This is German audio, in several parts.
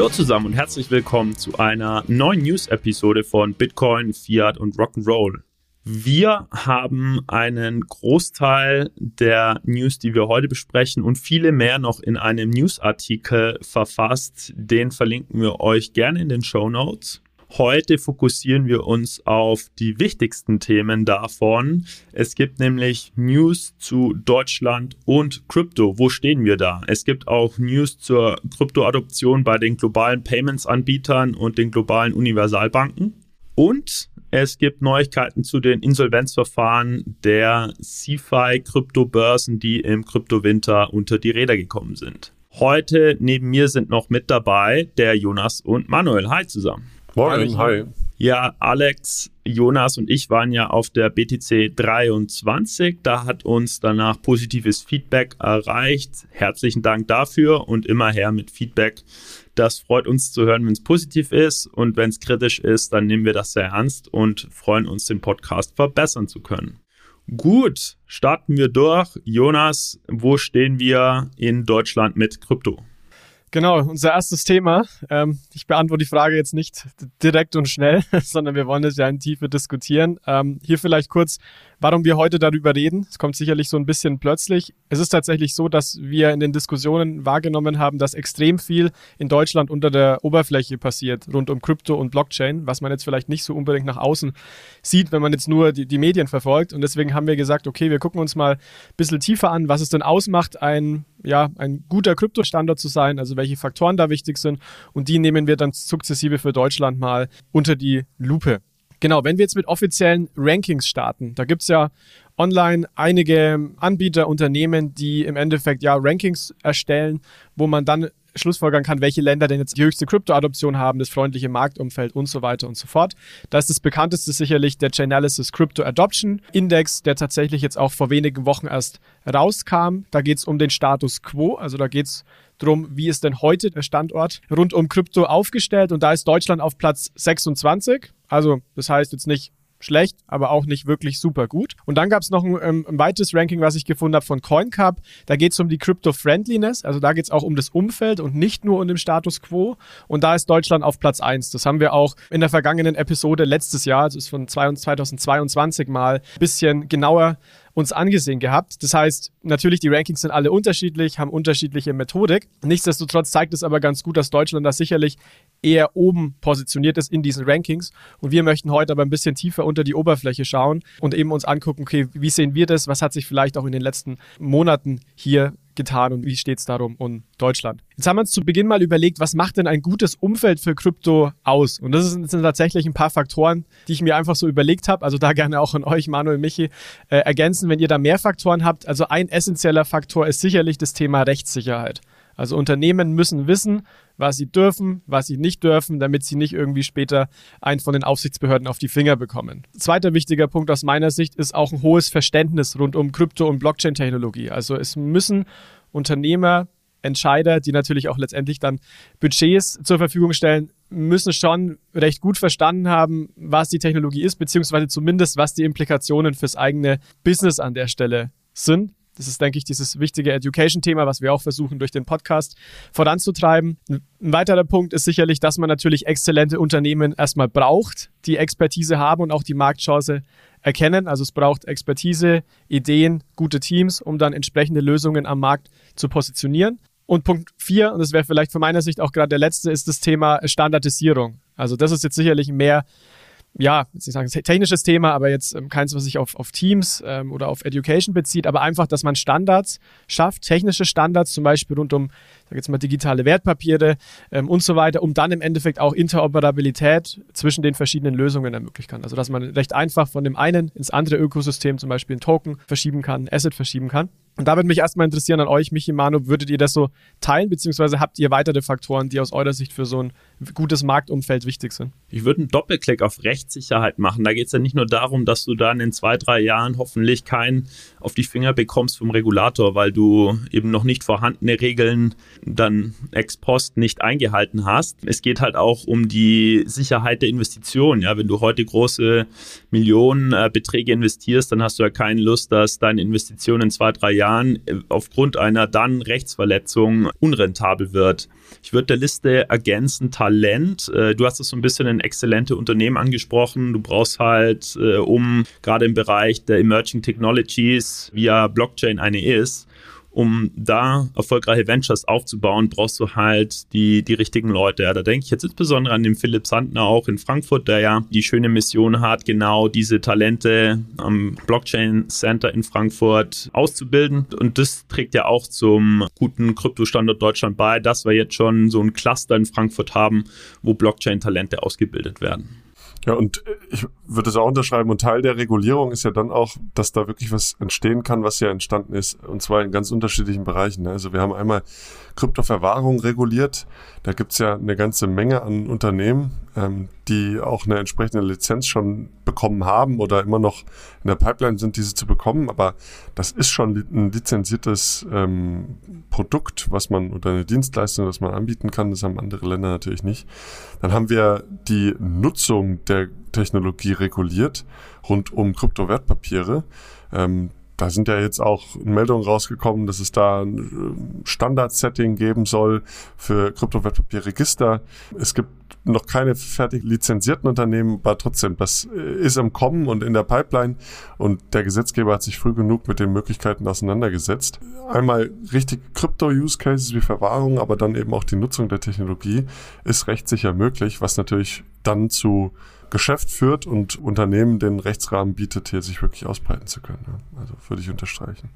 Hallo zusammen und herzlich willkommen zu einer neuen News-Episode von Bitcoin, Fiat und Rock'n'Roll. Wir haben einen Großteil der News, die wir heute besprechen und viele mehr noch in einem Newsartikel verfasst. Den verlinken wir euch gerne in den Show Notes. Heute fokussieren wir uns auf die wichtigsten Themen davon. Es gibt nämlich News zu Deutschland und Krypto. Wo stehen wir da? Es gibt auch News zur Kryptoadoption bei den globalen Payments-Anbietern und den globalen Universalbanken. Und es gibt Neuigkeiten zu den Insolvenzverfahren der CeFi-Kryptobörsen, die im Kryptowinter unter die Räder gekommen sind. Heute neben mir sind noch mit dabei der Jonas und Manuel. Hi zusammen. Moin, hi. Ja, Alex, Jonas und ich waren ja auf der BTC 23. Da hat uns danach positives Feedback erreicht. Herzlichen Dank dafür und immer her mit Feedback. Das freut uns zu hören, wenn es positiv ist und wenn es kritisch ist, dann nehmen wir das sehr ernst und freuen uns, den Podcast verbessern zu können. Gut, starten wir durch. Jonas, wo stehen wir in Deutschland mit Krypto? Genau, unser erstes Thema. Ähm, ich beantworte die Frage jetzt nicht direkt und schnell, sondern wir wollen es ja in Tiefe diskutieren. Ähm, hier vielleicht kurz Warum wir heute darüber reden, es kommt sicherlich so ein bisschen plötzlich. Es ist tatsächlich so, dass wir in den Diskussionen wahrgenommen haben, dass extrem viel in Deutschland unter der Oberfläche passiert, rund um Krypto und Blockchain, was man jetzt vielleicht nicht so unbedingt nach außen sieht, wenn man jetzt nur die, die Medien verfolgt. Und deswegen haben wir gesagt, okay, wir gucken uns mal ein bisschen tiefer an, was es denn ausmacht, ein, ja, ein guter Kryptostandard zu sein, also welche Faktoren da wichtig sind. Und die nehmen wir dann sukzessive für Deutschland mal unter die Lupe. Genau, wenn wir jetzt mit offiziellen Rankings starten, da gibt's ja online einige Anbieter, Unternehmen, die im Endeffekt ja Rankings erstellen, wo man dann schlussfolgern kann, welche Länder denn jetzt die höchste Kryptoadoption haben, das freundliche Marktumfeld und so weiter und so fort. Da ist das bekannteste sicherlich der Chainalysis Crypto Adoption Index, der tatsächlich jetzt auch vor wenigen Wochen erst rauskam. Da geht es um den Status quo, also da geht es darum, wie ist denn heute der Standort rund um Krypto aufgestellt und da ist Deutschland auf Platz 26. Also das heißt jetzt nicht schlecht, aber auch nicht wirklich super gut. Und dann gab es noch ein, ähm, ein, weiteres Ranking, was ich gefunden habe von CoinCup. Da geht es um die Crypto-Friendliness, also da geht es auch um das Umfeld und nicht nur um den Status quo. Und da ist Deutschland auf Platz 1. Das haben wir auch in der vergangenen Episode letztes Jahr, also ist von 2022 mal ein bisschen genauer uns angesehen gehabt. Das heißt, natürlich, die Rankings sind alle unterschiedlich, haben unterschiedliche Methodik. Nichtsdestotrotz zeigt es aber ganz gut, dass Deutschland da sicherlich eher oben positioniert ist in diesen Rankings. Und wir möchten heute aber ein bisschen tiefer unter die Oberfläche schauen und eben uns angucken, okay, wie sehen wir das? Was hat sich vielleicht auch in den letzten Monaten hier getan und wie steht es darum um Deutschland. Jetzt haben wir uns zu Beginn mal überlegt, was macht denn ein gutes Umfeld für Krypto aus? Und das sind, tatsächlich ein paar Faktoren, die ich mir einfach so überlegt habe. Also da gerne auch an euch, Manuel, Michi, äh, ergänzen, wenn ihr da mehr Faktoren habt. Also ein essentieller Faktor ist sicherlich das Thema Rechtssicherheit. Also Unternehmen müssen wissen, was sie dürfen, was sie nicht dürfen, damit sie nicht irgendwie später einen von den Aufsichtsbehörden auf die Finger bekommen. Zweiter wichtiger Punkt aus meiner Sicht ist auch ein hohes Verständnis rund um Krypto- und Blockchain-Technologie. Also es müssen Unternehmer, Entscheider, die natürlich auch letztendlich dann Budgets zur Verfügung stellen, müssen schon recht gut verstanden haben, was die Technologie ist, beziehungsweise zumindest, was die Implikationen fürs eigene Business an der Stelle sind. Das ist, denke ich, dieses wichtige Education-Thema, was wir auch versuchen, durch den Podcast voranzutreiben. Ein weiterer Punkt ist sicherlich, dass man natürlich exzellente Unternehmen erstmal braucht, die Expertise haben und auch die Marktchance erkennen. Also es braucht Expertise, Ideen, gute Teams, um dann entsprechende Lösungen am Markt zu positionieren. Und Punkt vier, und das wäre vielleicht von meiner Sicht auch gerade der letzte, ist das Thema Standardisierung. Also das ist jetzt sicherlich mehr ja, jetzt nicht sagen, technisches Thema, aber jetzt ähm, keins, was sich auf, auf Teams ähm, oder auf Education bezieht, aber einfach, dass man Standards schafft, technische Standards, zum Beispiel rund um, sag jetzt mal, digitale Wertpapiere ähm, und so weiter, um dann im Endeffekt auch Interoperabilität zwischen den verschiedenen Lösungen ermöglichen kann. Also, dass man recht einfach von dem einen ins andere Ökosystem, zum Beispiel ein Token verschieben kann, ein Asset verschieben kann. Und da würde mich erstmal interessieren an euch, Michi, Manu, würdet ihr das so teilen, beziehungsweise habt ihr weitere Faktoren, die aus eurer Sicht für so ein gutes Marktumfeld wichtig sind? Ich würde einen Doppelklick auf Rechtssicherheit machen. Da geht es ja nicht nur darum, dass du dann in zwei, drei Jahren hoffentlich keinen auf die Finger bekommst vom Regulator, weil du eben noch nicht vorhandene Regeln dann ex post nicht eingehalten hast. Es geht halt auch um die Sicherheit der Investition. Ja, wenn du heute große Millionenbeträge investierst, dann hast du ja keine Lust, dass deine Investition in zwei, drei Jahren aufgrund einer dann Rechtsverletzung unrentabel wird. Ich würde der Liste ergänzen Talent. Äh, du hast es so ein bisschen in exzellente Unternehmen angesprochen. Du brauchst halt, äh, um gerade im Bereich der Emerging Technologies via Blockchain eine ist, um da erfolgreiche Ventures aufzubauen, brauchst du halt die, die richtigen Leute. Ja, da denke ich jetzt insbesondere an den Philipp Sandner auch in Frankfurt, der ja die schöne Mission hat, genau diese Talente am Blockchain Center in Frankfurt auszubilden. Und das trägt ja auch zum guten Kryptostandort Deutschland bei, dass wir jetzt schon so ein Cluster in Frankfurt haben, wo Blockchain-Talente ausgebildet werden. Ja, und äh, ich würde es auch unterschreiben. Und Teil der Regulierung ist ja dann auch, dass da wirklich was entstehen kann, was ja entstanden ist. Und zwar in ganz unterschiedlichen Bereichen. Ne? Also wir haben einmal Kryptoverwahrung reguliert. Da gibt's ja eine ganze Menge an Unternehmen, ähm, die auch eine entsprechende Lizenz schon bekommen haben oder immer noch in der Pipeline sind, diese zu bekommen. Aber das ist schon ein lizenziertes ähm, Produkt, was man oder eine Dienstleistung, das man anbieten kann. Das haben andere Länder natürlich nicht. Dann haben wir die Nutzung der Technologie reguliert rund um Kryptowertpapiere. Ähm, da sind ja jetzt auch Meldungen rausgekommen, dass es da ein äh, Standard-Setting geben soll für Kryptowertpapierregister. Es gibt noch keine fertig lizenzierten Unternehmen, aber trotzdem, das äh, ist im Kommen und in der Pipeline und der Gesetzgeber hat sich früh genug mit den Möglichkeiten auseinandergesetzt. Einmal richtig Krypto-Use-Cases wie Verwahrung, aber dann eben auch die Nutzung der Technologie ist recht sicher möglich, was natürlich dann zu Geschäft führt und Unternehmen den Rechtsrahmen bietet, hier sich wirklich ausbreiten zu können. Also würde ich unterstreichen.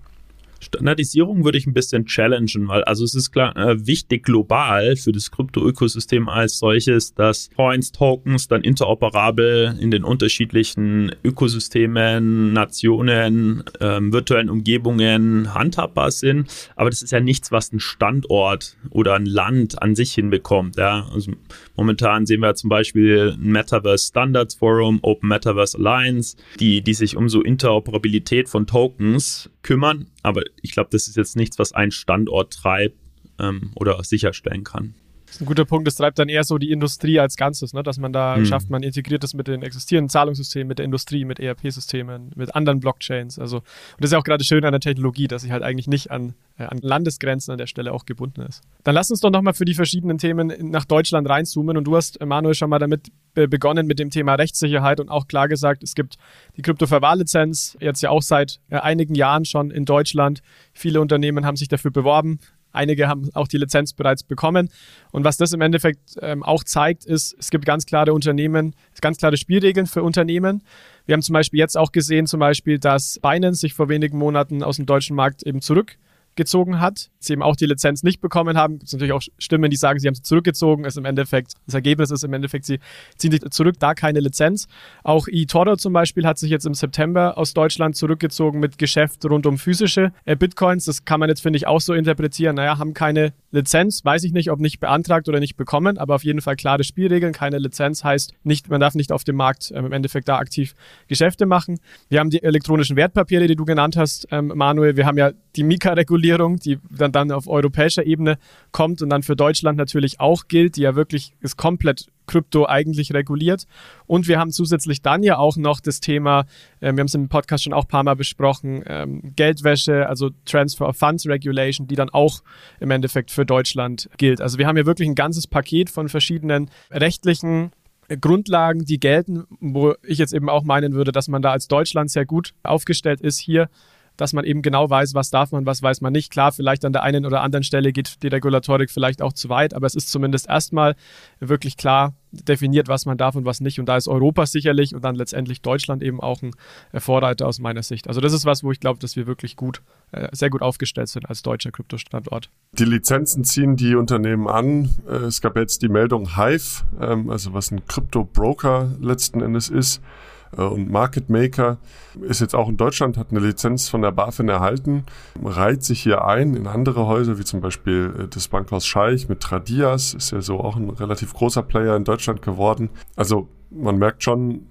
Standardisierung würde ich ein bisschen challengen, weil also es ist klar äh, wichtig global für das Krypto-Ökosystem als solches, dass Coins, Tokens dann interoperabel in den unterschiedlichen Ökosystemen, Nationen, ähm, virtuellen Umgebungen handhabbar sind. Aber das ist ja nichts, was ein Standort oder ein Land an sich hinbekommt. Ja? Also momentan sehen wir zum Beispiel ein Metaverse Standards Forum, Open Metaverse Alliance, die, die sich um so Interoperabilität von Tokens kümmern. Aber ich glaube, das ist jetzt nichts, was ein Standort treibt ähm, oder sicherstellen kann. Das ist ein guter Punkt. Das treibt dann eher so die Industrie als Ganzes, ne? dass man da mhm. schafft, man integriert das mit den existierenden Zahlungssystemen, mit der Industrie, mit ERP-Systemen, mit anderen Blockchains. Also, und das ist ja auch gerade schön an der Technologie, dass sie halt eigentlich nicht an, äh, an Landesgrenzen an der Stelle auch gebunden ist. Dann lass uns doch nochmal für die verschiedenen Themen nach Deutschland reinzoomen. Und du hast, Manuel, schon mal damit begonnen mit dem Thema Rechtssicherheit und auch klar gesagt, es gibt die Kryptoverwahrlizenz jetzt ja auch seit äh, einigen Jahren schon in Deutschland. Viele Unternehmen haben sich dafür beworben. Einige haben auch die Lizenz bereits bekommen. Und was das im Endeffekt ähm, auch zeigt, ist, es gibt ganz klare Unternehmen, ganz klare Spielregeln für Unternehmen. Wir haben zum Beispiel jetzt auch gesehen, zum Beispiel, dass Binance sich vor wenigen Monaten aus dem deutschen Markt eben zurück gezogen hat, sie eben auch die Lizenz nicht bekommen haben. Es natürlich auch Stimmen, die sagen, sie haben sie zurückgezogen. Ist im Endeffekt, das Ergebnis ist im Endeffekt, sie ziehen sich zurück, da keine Lizenz. Auch eToro zum Beispiel hat sich jetzt im September aus Deutschland zurückgezogen mit Geschäft rund um physische äh, Bitcoins. Das kann man jetzt, finde ich, auch so interpretieren. Naja, haben keine Lizenz, weiß ich nicht, ob nicht beantragt oder nicht bekommen, aber auf jeden Fall klare Spielregeln. Keine Lizenz heißt nicht, man darf nicht auf dem Markt ähm, im Endeffekt da aktiv Geschäfte machen. Wir haben die elektronischen Wertpapiere, die du genannt hast, ähm, Manuel. Wir haben ja die Mika-Regulierung, die dann, dann auf europäischer Ebene kommt und dann für Deutschland natürlich auch gilt, die ja wirklich ist komplett Krypto eigentlich reguliert. Und wir haben zusätzlich dann ja auch noch das Thema, äh, wir haben es im Podcast schon auch ein paar Mal besprochen, ähm, Geldwäsche, also Transfer of Funds Regulation, die dann auch im Endeffekt für Deutschland gilt. Also wir haben ja wirklich ein ganzes Paket von verschiedenen rechtlichen Grundlagen, die gelten, wo ich jetzt eben auch meinen würde, dass man da als Deutschland sehr gut aufgestellt ist, hier dass man eben genau weiß, was darf man, was weiß man nicht. Klar, vielleicht an der einen oder anderen Stelle geht die Regulatorik vielleicht auch zu weit, aber es ist zumindest erstmal wirklich klar definiert, was man darf und was nicht. Und da ist Europa sicherlich und dann letztendlich Deutschland eben auch ein Vorreiter aus meiner Sicht. Also das ist was, wo ich glaube, dass wir wirklich gut, äh, sehr gut aufgestellt sind als deutscher Kryptostandort. Die Lizenzen ziehen die Unternehmen an. Äh, es gab jetzt die Meldung Hive, ähm, also was ein Krypto-Broker letzten Endes ist äh, und Market Maker ist jetzt auch in Deutschland, hat eine Lizenz von der BaFin erhalten, reiht sich hier ein in andere Häuser, wie zum Beispiel äh, das Bankhaus Scheich mit Tradias, ist ja so auch ein relativ großer Player in Deutschland geworden. Also man merkt schon,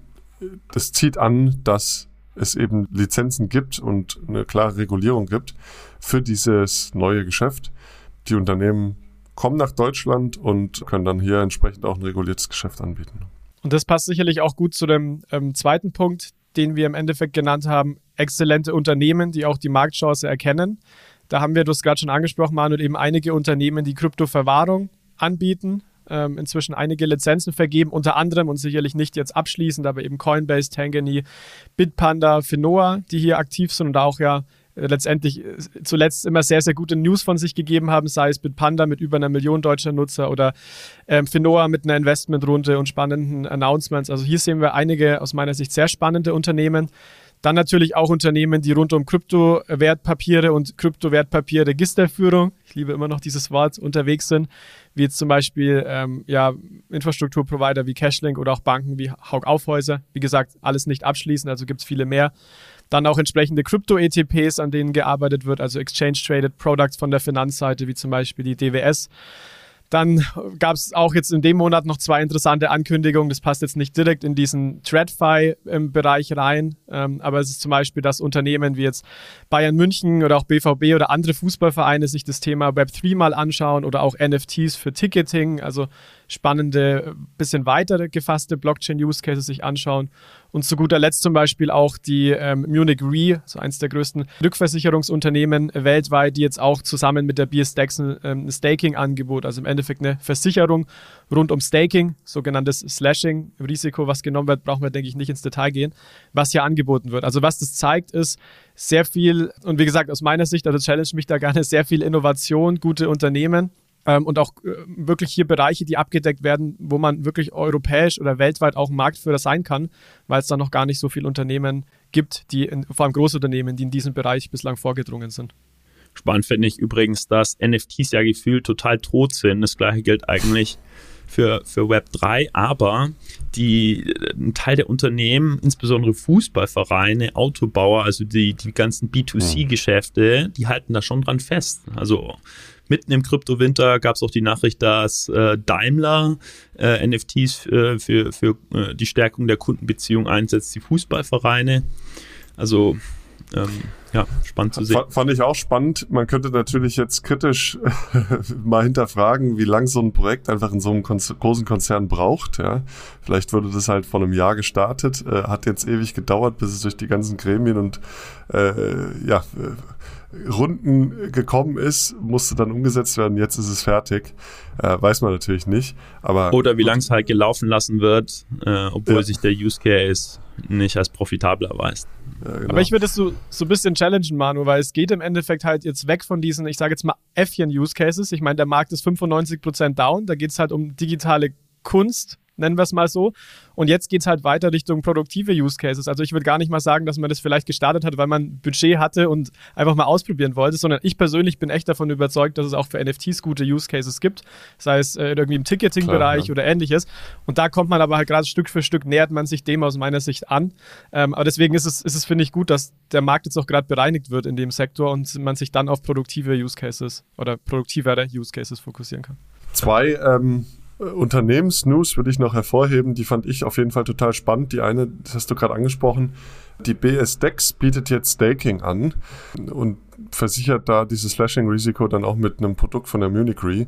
das zieht an, dass es eben Lizenzen gibt und eine klare Regulierung gibt für dieses neue Geschäft. Die Unternehmen kommen nach Deutschland und können dann hier entsprechend auch ein reguliertes Geschäft anbieten. Und das passt sicherlich auch gut zu dem ähm, zweiten Punkt, den wir im Endeffekt genannt haben, exzellente Unternehmen, die auch die Marktchance erkennen. Da haben wir, du hast gerade schon angesprochen, Manuel, eben einige Unternehmen, die Kryptoverwahrung anbieten, ähm, inzwischen einige Lizenzen vergeben, unter anderem und sicherlich nicht jetzt abschließend, aber eben Coinbase, Tangany, Bitpanda, Finoa, die hier aktiv sind und auch ja letztendlich äh, zuletzt immer sehr, sehr gute News von sich gegeben haben, sei es Bitpanda mit über einer Million deutscher Nutzer oder ähm, Finoa mit einer Investmentrunde und spannenden Announcements. Also hier sehen wir einige aus meiner Sicht sehr spannende Unternehmen. Dann natürlich auch Unternehmen, die rund um Kryptowertpapiere und Kryptowertpapier-Registerführung, ich liebe immer noch dieses Wort, unterwegs sind, wie jetzt zum Beispiel ähm, ja, Infrastrukturprovider wie Cashlink oder auch Banken wie Haug Aufhäuser. Wie gesagt, alles nicht abschließen, also gibt es viele mehr. Dann auch entsprechende Krypto-ETPs, an denen gearbeitet wird, also Exchange-Traded Products von der Finanzseite, wie zum Beispiel die DWS. Dann gab es auch jetzt in dem Monat noch zwei interessante Ankündigungen. Das passt jetzt nicht direkt in diesen TradFi-Bereich rein, ähm, aber es ist zum Beispiel, dass Unternehmen wie jetzt Bayern München oder auch BVB oder andere Fußballvereine sich das Thema Web3 mal anschauen oder auch NFTs für Ticketing, also spannende, bisschen weiter gefasste Blockchain-Use-Cases sich anschauen. Und zu guter Letzt zum Beispiel auch die ähm, Munich Re, so eines der größten Rückversicherungsunternehmen weltweit, die jetzt auch zusammen mit der BSDEX ein, ähm, ein Staking-Angebot, also im Endeffekt eine Versicherung rund um Staking, sogenanntes Slashing, Risiko, was genommen wird, brauchen wir, denke ich, nicht ins Detail gehen, was hier angeboten wird. Also was das zeigt, ist sehr viel, und wie gesagt, aus meiner Sicht, also challenge mich da gerne, sehr viel Innovation, gute Unternehmen ähm, und auch äh, wirklich hier Bereiche, die abgedeckt werden, wo man wirklich europäisch oder weltweit auch Marktführer sein kann, weil es da noch gar nicht so viele Unternehmen gibt, die in, vor allem Großunternehmen, die in diesem Bereich bislang vorgedrungen sind. Spannend finde ich übrigens, dass NFTs ja gefühlt total tot sind. Das gleiche gilt eigentlich für, für Web 3, aber die, ein Teil der Unternehmen, insbesondere Fußballvereine, Autobauer, also die, die ganzen B2C-Geschäfte, die halten da schon dran fest. Also mitten im Kryptowinter gab es auch die Nachricht, dass äh, Daimler äh, NFTs äh, für, für äh, die Stärkung der Kundenbeziehung einsetzt, die Fußballvereine. Also ähm, ja, spannend zu sehen. Fand ich auch spannend. Man könnte natürlich jetzt kritisch mal hinterfragen, wie lang so ein Projekt einfach in so einem großen Konzern braucht. Ja. Vielleicht wurde das halt vor einem Jahr gestartet, äh, hat jetzt ewig gedauert, bis es durch die ganzen Gremien und äh, ja, Runden gekommen ist, musste dann umgesetzt werden, jetzt ist es fertig. Äh, weiß man natürlich nicht. Aber Oder wie lange es halt gelaufen lassen wird, äh, obwohl ja. sich der Use Case nicht als profitabel erweist. Ja, genau. Aber ich würde es so, so ein bisschen challengen, Manu, weil es geht im Endeffekt halt jetzt weg von diesen, ich sage jetzt mal Äffchen-Use Cases. Ich meine, der Markt ist 95% down, da geht es halt um digitale Kunst, nennen wir es mal so. Und jetzt geht es halt weiter Richtung produktive Use Cases. Also ich würde gar nicht mal sagen, dass man das vielleicht gestartet hat, weil man Budget hatte und einfach mal ausprobieren wollte, sondern ich persönlich bin echt davon überzeugt, dass es auch für NFTs gute Use Cases gibt, sei es äh, irgendwie im Ticketing-Bereich ja. oder ähnliches. Und da kommt man aber halt gerade Stück für Stück, nähert man sich dem aus meiner Sicht an. Ähm, aber deswegen ist es, ist es finde ich, gut, dass der Markt jetzt auch gerade bereinigt wird in dem Sektor und man sich dann auf produktive Use Cases oder produktivere Use Cases fokussieren kann. Zwei ähm Unternehmensnews würde ich noch hervorheben, die fand ich auf jeden Fall total spannend. Die eine, das hast du gerade angesprochen, die BSDEX bietet jetzt Staking an und versichert da dieses Slashing-Risiko dann auch mit einem Produkt von der Munich Re.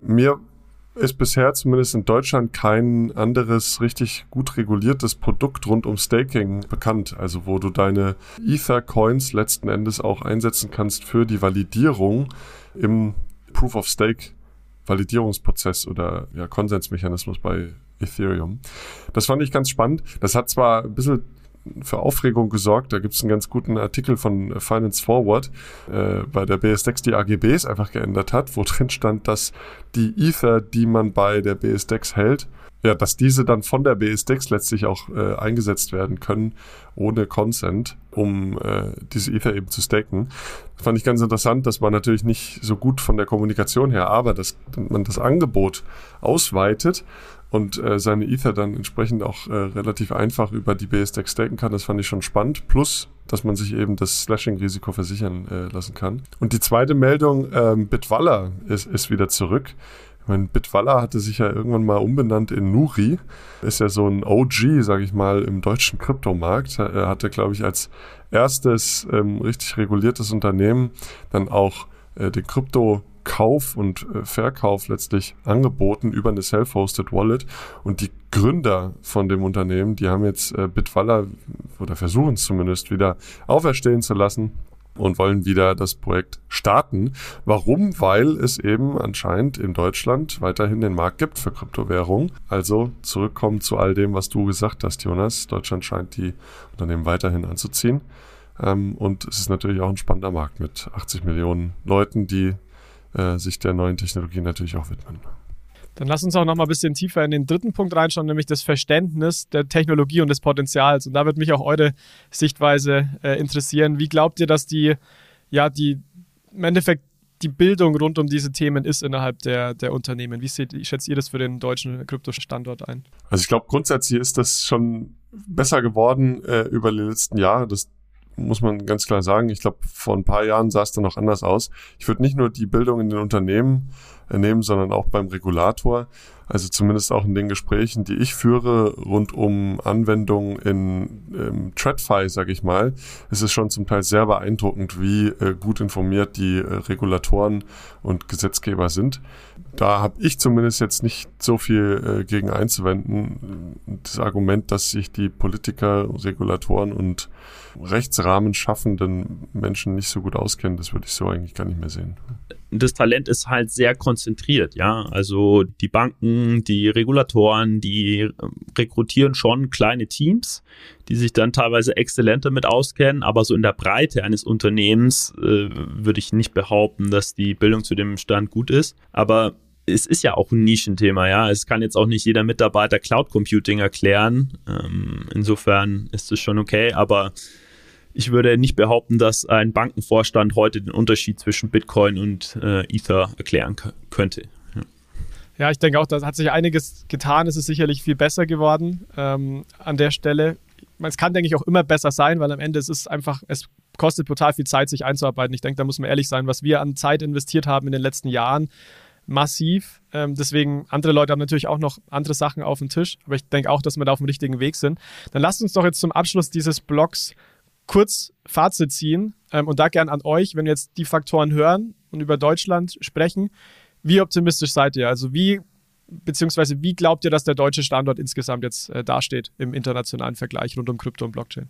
Mir ist bisher zumindest in Deutschland kein anderes richtig gut reguliertes Produkt rund um Staking bekannt. Also wo du deine Ether-Coins letzten Endes auch einsetzen kannst für die Validierung im Proof of Stake Validierungsprozess oder ja, Konsensmechanismus bei Ethereum. Das fand ich ganz spannend. Das hat zwar ein bisschen für Aufregung gesorgt. Da gibt es einen ganz guten Artikel von Finance Forward, äh, bei der BSDEX die AGBs einfach geändert hat, wo drin stand, dass die Ether, die man bei der BSDEX hält, ja, dass diese dann von der BSDEX letztlich auch äh, eingesetzt werden können, ohne Consent, um äh, diese Ether eben zu staken. Das fand ich ganz interessant. Das war natürlich nicht so gut von der Kommunikation her, aber dass man das Angebot ausweitet und äh, seine Ether dann entsprechend auch äh, relativ einfach über die BSDEX staken kann, das fand ich schon spannend. Plus, dass man sich eben das Slashing-Risiko versichern äh, lassen kann. Und die zweite Meldung, ähm, Bitwalla ist, ist wieder zurück. Ich meine, Bitwalla hatte sich ja irgendwann mal umbenannt in Nuri. Ist ja so ein OG, sage ich mal, im deutschen Kryptomarkt. Er hatte, glaube ich, als erstes ähm, richtig reguliertes Unternehmen dann auch äh, den Krypto Kauf und äh, Verkauf letztlich angeboten über eine Self-Hosted Wallet. Und die Gründer von dem Unternehmen, die haben jetzt äh, Bitwalla oder versuchen es zumindest wieder auferstehen zu lassen und wollen wieder das Projekt starten. Warum? Weil es eben anscheinend in Deutschland weiterhin den Markt gibt für Kryptowährungen. Also zurückkommen zu all dem, was du gesagt hast, Jonas. Deutschland scheint die Unternehmen weiterhin anzuziehen. Ähm, und es ist natürlich auch ein spannender Markt mit 80 Millionen Leuten, die äh, sich der neuen Technologie natürlich auch widmen. Dann lass uns auch noch mal ein bisschen tiefer in den dritten Punkt reinschauen, nämlich das Verständnis der Technologie und des Potenzials. Und da wird mich auch eure Sichtweise äh, interessieren. Wie glaubt ihr, dass die, ja, die im Endeffekt die Bildung rund um diese Themen ist innerhalb der, der Unternehmen? Wie seht, schätzt ihr das für den deutschen Kryptostandort ein? Also ich glaube, grundsätzlich ist das schon besser geworden äh, über die letzten Jahre. Das muss man ganz klar sagen. Ich glaube, vor ein paar Jahren sah es dann noch anders aus. Ich würde nicht nur die Bildung in den Unternehmen äh, nehmen, sondern auch beim Regulator. Also zumindest auch in den Gesprächen, die ich führe rund um Anwendungen in ähm, TradFi, sage ich mal, ist es schon zum Teil sehr beeindruckend, wie äh, gut informiert die äh, Regulatoren und Gesetzgeber sind. Da habe ich zumindest jetzt nicht so viel äh, gegen einzuwenden. Das Argument, dass sich die Politiker, Regulatoren und Rechtsrahmen schaffenden Menschen nicht so gut auskennen, das würde ich so eigentlich gar nicht mehr sehen. Das Talent ist halt sehr konzentriert, ja. Also die Banken, die Regulatoren, die ähm, rekrutieren schon kleine Teams, die sich dann teilweise exzellent damit auskennen, aber so in der Breite eines Unternehmens äh, würde ich nicht behaupten, dass die Bildung zu dem Stand gut ist. Aber es ist ja auch ein Nischenthema, ja. Es kann jetzt auch nicht jeder Mitarbeiter Cloud Computing erklären. Ähm, insofern ist es schon okay, aber ich würde nicht behaupten, dass ein Bankenvorstand heute den Unterschied zwischen Bitcoin und äh, Ether erklären könnte. Ja. ja. ich denke auch, da hat sich einiges getan. Es ist sicherlich viel besser geworden ähm, an der Stelle. Es kann, denke ich, auch immer besser sein, weil am Ende ist es einfach, es kostet total viel Zeit, sich einzuarbeiten. Ich denke, da muss man ehrlich sein, was wir an Zeit investiert haben in den letzten Jahren, massiv. Ähm, deswegen, andere Leute haben natürlich auch noch andere Sachen auf dem Tisch, aber ich denke auch, dass wir da auf dem richtigen Weg sind. Dann lasst uns doch jetzt zum Abschluss dieses Blogs kurz Fazit ziehen ähm, und da gern an euch, wenn wir jetzt die Faktoren hören und über Deutschland sprechen, wie optimistisch seid ihr? Also wie beziehungsweise wie glaubt ihr, dass der deutsche Standort insgesamt jetzt äh, dasteht im internationalen Vergleich rund um Krypto und Blockchain?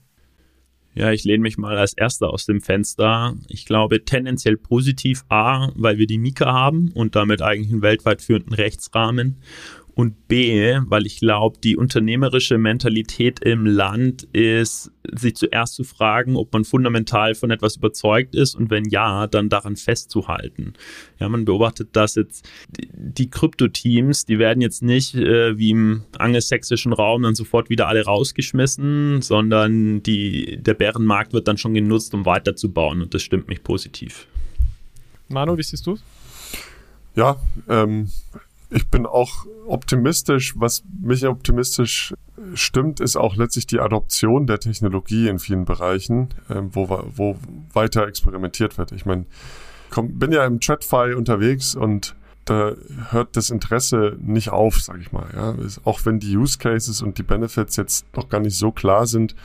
Ja, ich lehne mich mal als erster aus dem Fenster. Ich glaube tendenziell positiv A, weil wir die Mika haben und damit eigentlich einen weltweit führenden Rechtsrahmen und B, weil ich glaube, die unternehmerische Mentalität im Land ist, sich zuerst zu fragen, ob man fundamental von etwas überzeugt ist und wenn ja, dann daran festzuhalten. Ja, man beobachtet das jetzt, die Krypto-Teams, die werden jetzt nicht äh, wie im angelsächsischen Raum dann sofort wieder alle rausgeschmissen, sondern die, der Bärenmarkt wird dann schon genutzt, um weiterzubauen und das stimmt mich positiv. Manu, wie siehst du Ja, ähm, ich bin auch optimistisch. Was mich optimistisch stimmt, ist auch letztlich die Adoption der Technologie in vielen Bereichen, ähm, wo, wo weiter experimentiert wird. Ich meine, komm, bin ja im TradFi unterwegs und da hört das Interesse nicht auf, sage ich mal. Ja. Auch wenn die Use Cases und die Benefits jetzt noch gar nicht so klar sind,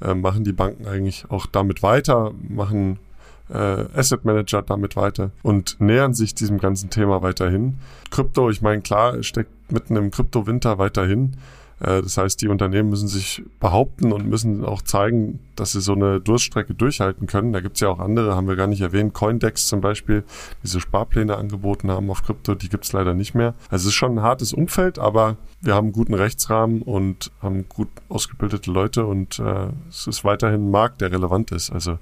äh, machen die Banken eigentlich auch damit weiter, machen äh, Asset Manager damit weiter und nähern sich diesem ganzen Thema weiterhin. Krypto, ich meine, klar, steckt mitten im Krypto-Winter weiterhin. Äh, das heißt, die Unternehmen müssen sich behaupten und müssen auch zeigen, dass sie so eine Durststrecke durchhalten können. Da gibt's ja auch andere, haben wir gar nicht erwähnt. Coindex zum Beispiel, diese Sparpläne angeboten haben auf Krypto, die gibt's leider nicht mehr. Also es ist schon ein hartes Umfeld, aber wir haben einen guten Rechtsrahmen und haben gut ausgebildete Leute und äh, es ist weiterhin ein Markt, der relevant ist. Also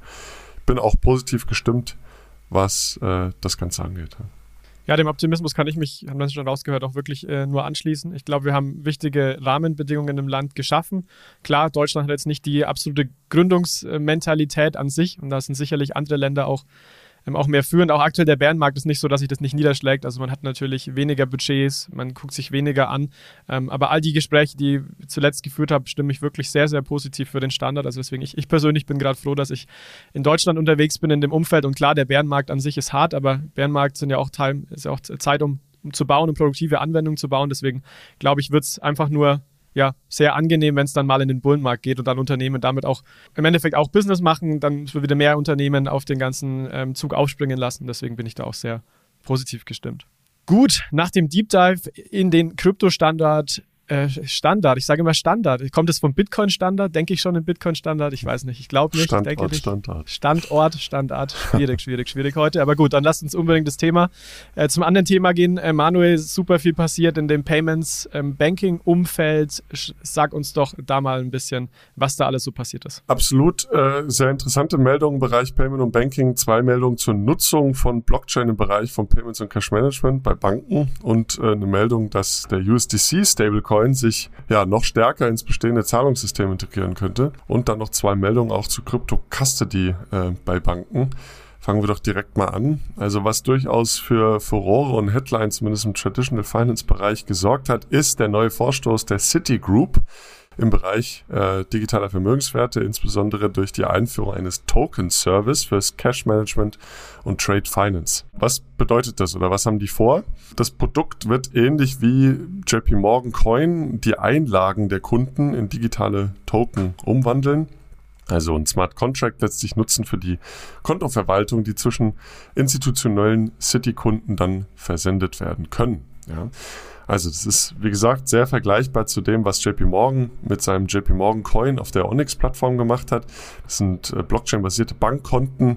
bin auch positiv gestimmt, was äh, das Ganze angeht. Ja, dem Optimismus kann ich mich, haben wir schon rausgehört, auch wirklich äh, nur anschließen. Ich glaube, wir haben wichtige Rahmenbedingungen im Land geschaffen. Klar, Deutschland hat jetzt nicht die absolute Gründungsmentalität an sich und da sind sicherlich andere Länder auch ähm, auch mehr führen. Auch aktuell der Bärenmarkt ist nicht so, dass sich das nicht niederschlägt. Also man hat natürlich weniger Budgets, man guckt sich weniger an. Ähm, aber all die Gespräche, die ich zuletzt geführt habe, stimmen mich wirklich sehr, sehr positiv für den Standard. Also deswegen, ich, ich persönlich bin gerade froh, dass ich in Deutschland unterwegs bin in dem Umfeld. Und klar, der Bärenmarkt an sich ist hart, aber Bärenmarkt sind ja auch Teil, ist ja auch Zeit, um, um zu bauen, um produktive Anwendungen zu bauen. Deswegen glaube ich, wird es einfach nur ja, sehr angenehm, wenn es dann mal in den Bullenmarkt geht und dann Unternehmen damit auch im Endeffekt auch Business machen, dann wieder mehr Unternehmen auf den ganzen ähm, Zug aufspringen lassen. Deswegen bin ich da auch sehr positiv gestimmt. Gut, nach dem Deep Dive in den Kryptostandard äh, Standard, ich sage immer Standard. Kommt es vom Bitcoin-Standard? Denke ich schon in Bitcoin-Standard? Ich weiß nicht. Ich glaube nicht. Standort, ich denke nicht. Standard. Standort, Standard. Schwierig, schwierig, schwierig heute. Aber gut, dann lasst uns unbedingt das Thema äh, zum anderen Thema gehen. Äh, Manuel, super viel passiert in dem Payments ähm. Sag uns doch da mal ein bisschen, was da alles so passiert ist. Absolut äh, sehr interessante Meldungen im Bereich Payment und Banking. Zwei Meldungen zur Nutzung von Blockchain im Bereich von Payments und Cash Management bei Banken und äh, eine Meldung, dass der USDC Stablecoin Bitcoin sich ja noch stärker ins bestehende Zahlungssystem integrieren könnte. Und dann noch zwei Meldungen auch zu Crypto Custody äh, bei Banken. Fangen wir doch direkt mal an. Also was durchaus für Furore und Headlines, zumindest im Traditional Finance Bereich, gesorgt hat, ist der neue Vorstoß der Citigroup im Bereich äh, digitaler Vermögenswerte, insbesondere durch die Einführung eines Token Service fürs Cash Management und Trade Finance. Was bedeutet das oder was haben die vor? Das Produkt wird ähnlich wie JP Morgan Coin die Einlagen der Kunden in digitale Token umwandeln. Also ein Smart Contract letztlich nutzen für die Kontoverwaltung, die zwischen institutionellen City-Kunden dann versendet werden können. Ja. Also das ist, wie gesagt, sehr vergleichbar zu dem, was JP Morgan mit seinem JP Morgan Coin auf der Onyx-Plattform gemacht hat. Das sind äh, Blockchain-basierte Bankkonten,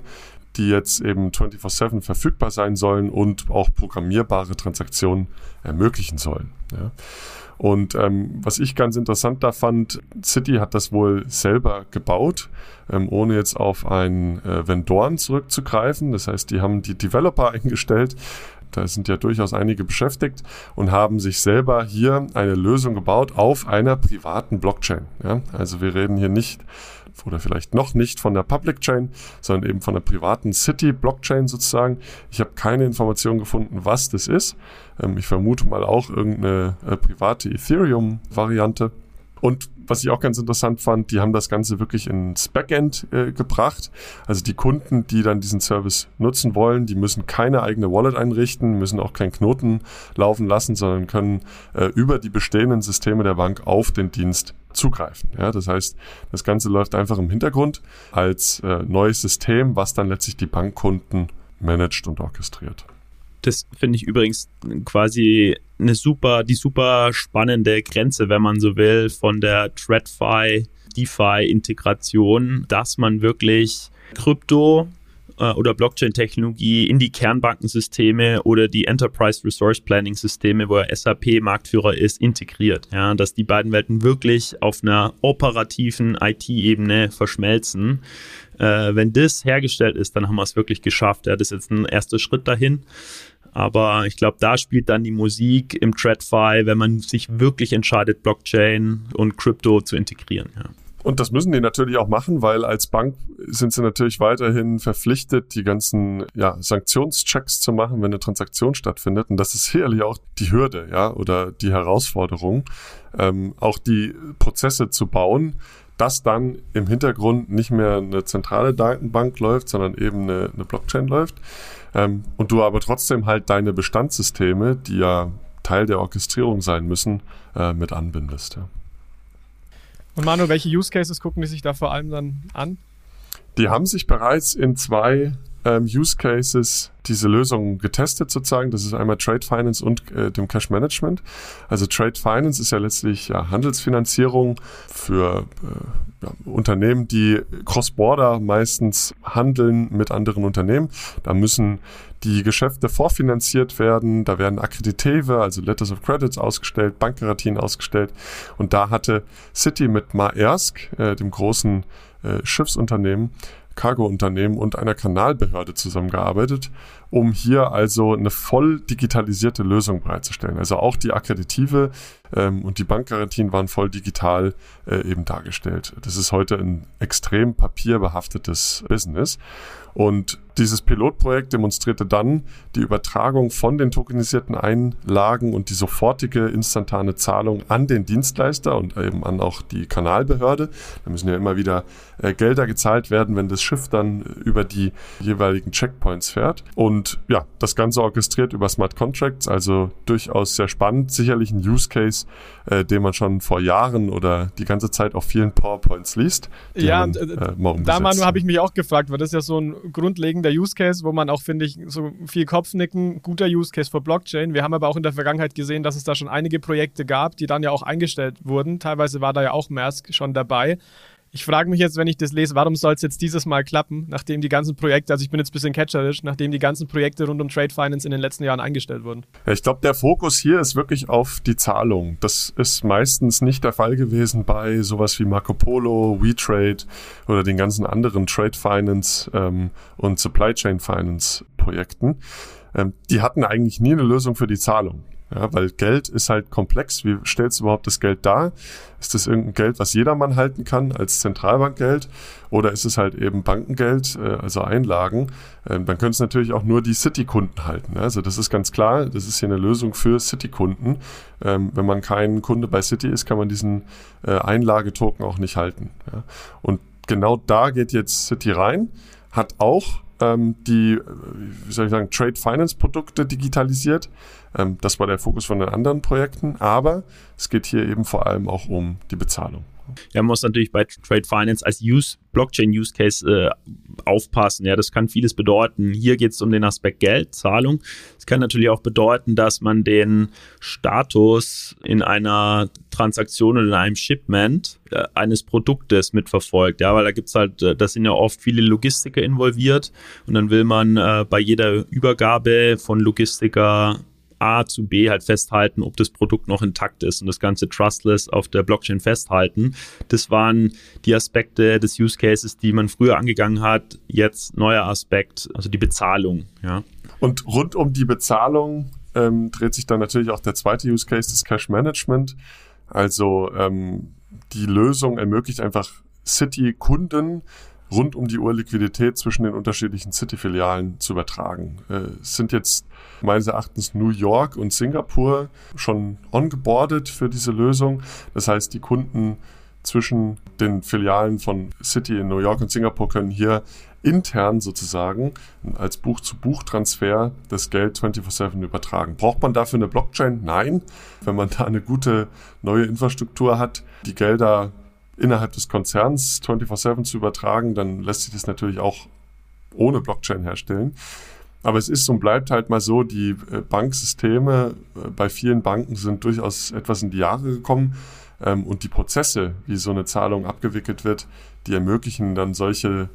die jetzt eben 24-7 verfügbar sein sollen und auch programmierbare Transaktionen ermöglichen sollen. Ja. Und ähm, was ich ganz interessant da fand, City hat das wohl selber gebaut, ähm, ohne jetzt auf einen äh, Vendoren zurückzugreifen. Das heißt, die haben die Developer eingestellt, da sind ja durchaus einige beschäftigt und haben sich selber hier eine Lösung gebaut auf einer privaten Blockchain. Ja? Also wir reden hier nicht oder vielleicht noch nicht von der Public Chain, sondern eben von der privaten City Blockchain sozusagen. Ich habe keine Information gefunden, was das ist. Ähm, ich vermute mal auch irgendeine äh, private Ethereum-Variante. Und was ich auch ganz interessant fand, die haben das Ganze wirklich ins Backend äh, gebracht. Also die Kunden, die dann diesen Service nutzen wollen, die müssen keine eigene Wallet einrichten, müssen auch keinen Knoten laufen lassen, sondern können äh, über die bestehenden Systeme der Bank auf den Dienst zugreifen. Ja, das heißt, das Ganze läuft einfach im Hintergrund als äh, neues System, was dann letztlich die Bankkunden managt und orchestriert. Das finde ich übrigens quasi eine super, die super spannende Grenze, wenn man so will, von der TradFi, DeFi-Integration, dass man wirklich Krypto äh, oder Blockchain-Technologie in die Kernbankensysteme oder die Enterprise Resource Planning-Systeme, wo SAP Marktführer ist, integriert. Ja, dass die beiden Welten wirklich auf einer operativen IT-Ebene verschmelzen. Äh, wenn das hergestellt ist, dann haben wir es wirklich geschafft. Ja, das ist jetzt ein erster Schritt dahin. Aber ich glaube, da spielt dann die Musik im TradFi, wenn man sich wirklich entscheidet, Blockchain und Crypto zu integrieren. Ja. Und das müssen die natürlich auch machen, weil als Bank sind sie natürlich weiterhin verpflichtet, die ganzen ja, Sanktionschecks zu machen, wenn eine Transaktion stattfindet. Und das ist sicherlich auch die Hürde, ja, oder die Herausforderung, ähm, auch die Prozesse zu bauen, dass dann im Hintergrund nicht mehr eine zentrale Datenbank läuft, sondern eben eine, eine Blockchain läuft. Ähm, und du aber trotzdem halt deine Bestandssysteme, die ja Teil der Orchestrierung sein müssen, äh, mit anbindest. Ja. Und Manu, welche Use Cases gucken die sich da vor allem dann an? Die haben sich bereits in zwei ähm, Use Cases diese Lösung getestet sozusagen. Das ist einmal Trade Finance und äh, dem Cash Management. Also Trade Finance ist ja letztlich ja, Handelsfinanzierung für äh, Unternehmen, die cross-border meistens handeln mit anderen Unternehmen. Da müssen die Geschäfte vorfinanziert werden. Da werden Akkreditive, also Letters of Credits ausgestellt, Bankgarantien ausgestellt. Und da hatte City mit Maersk, äh, dem großen äh, Schiffsunternehmen, Cargo-Unternehmen und einer Kanalbehörde zusammengearbeitet, um hier also eine voll digitalisierte Lösung bereitzustellen. Also auch die Akkreditive ähm, und die Bankgarantien waren voll digital äh, eben dargestellt. Das ist heute ein extrem papierbehaftetes Business. Und dieses Pilotprojekt demonstrierte dann die Übertragung von den tokenisierten Einlagen und die sofortige instantane Zahlung an den Dienstleister und eben an auch die Kanalbehörde. Da müssen ja immer wieder äh, Gelder gezahlt werden, wenn das Schiff dann über die jeweiligen Checkpoints fährt. Und ja, das Ganze orchestriert über Smart Contracts, also durchaus sehr spannend. Sicherlich ein Use Case, äh, den man schon vor Jahren oder die ganze Zeit auf vielen PowerPoints liest. Ja, man, äh, äh da Manu habe ich mich auch gefragt, weil das ist ja so ein grundlegender Use Case, wo man auch, finde ich, so viel Kopfnicken, guter Use Case für Blockchain. Wir haben aber auch in der Vergangenheit gesehen, dass es da schon einige Projekte gab, die dann ja auch eingestellt wurden. Teilweise war da ja auch Maersk schon dabei. Ich frage mich jetzt, wenn ich das lese, warum soll es jetzt dieses Mal klappen, nachdem die ganzen Projekte, also ich bin jetzt ein bisschen catcherisch, nachdem die ganzen Projekte rund um Trade Finance in den letzten Jahren eingestellt wurden? Ich glaube, der Fokus hier ist wirklich auf die Zahlung. Das ist meistens nicht der Fall gewesen bei sowas wie Marco Polo, WeTrade oder den ganzen anderen Trade Finance ähm, und Supply Chain Finance Projekten. Ähm, die hatten eigentlich nie eine Lösung für die Zahlung. Ja, weil Geld ist halt komplex. Wie stellst du überhaupt das Geld dar? Ist das irgendein Geld, was jedermann halten kann als Zentralbankgeld? Oder ist es halt eben Bankengeld, äh, also Einlagen? Ähm, dann können es natürlich auch nur die City-Kunden halten. Ne? Also das ist ganz klar, das ist hier eine Lösung für City-Kunden. Ähm, wenn man kein Kunde bei City ist, kann man diesen äh, Einlagetoken auch nicht halten. Und genau da geht jetzt City rein, hat auch ähm, die, wie soll ich sagen, Trade Finance Produkte digitalisiert. Ähm, das war der Fokus von den anderen Projekten, aber es geht hier eben vor allem auch um die Bezahlung. Ja, man muss natürlich bei Trade Finance als Use, Blockchain-Use Case äh, aufpassen. Ja, das kann vieles bedeuten. Hier geht es um den Aspekt Geld, Zahlung. Es kann natürlich auch bedeuten, dass man den Status in einer Transaktion oder in einem Shipment äh, eines Produktes mitverfolgt. Ja, weil da gibt es halt, äh, da sind ja oft viele Logistiker involviert und dann will man äh, bei jeder Übergabe von Logistiker A zu B halt festhalten, ob das Produkt noch intakt ist und das Ganze trustless auf der Blockchain festhalten. Das waren die Aspekte des Use Cases, die man früher angegangen hat. Jetzt neuer Aspekt, also die Bezahlung. Ja. Und rund um die Bezahlung ähm, dreht sich dann natürlich auch der zweite Use Case, das Cash Management. Also ähm, die Lösung ermöglicht einfach City-Kunden rund um die Uhr Liquidität zwischen den unterschiedlichen City-Filialen zu übertragen. Äh, es sind jetzt meines Erachtens New York und Singapur schon ongeboardet für diese Lösung. Das heißt, die Kunden zwischen den Filialen von City in New York und Singapur können hier intern sozusagen als Buch-zu-Buch-Transfer das Geld 24-7 übertragen. Braucht man dafür eine Blockchain? Nein. Wenn man da eine gute neue Infrastruktur hat, die Gelder innerhalb des Konzerns 24-7 zu übertragen, dann lässt sich das natürlich auch ohne Blockchain herstellen. Aber es ist und bleibt halt mal so, die äh, Banksysteme äh, bei vielen Banken sind durchaus etwas in die Jahre gekommen ähm, und die Prozesse, wie so eine Zahlung abgewickelt wird, die ermöglichen dann solche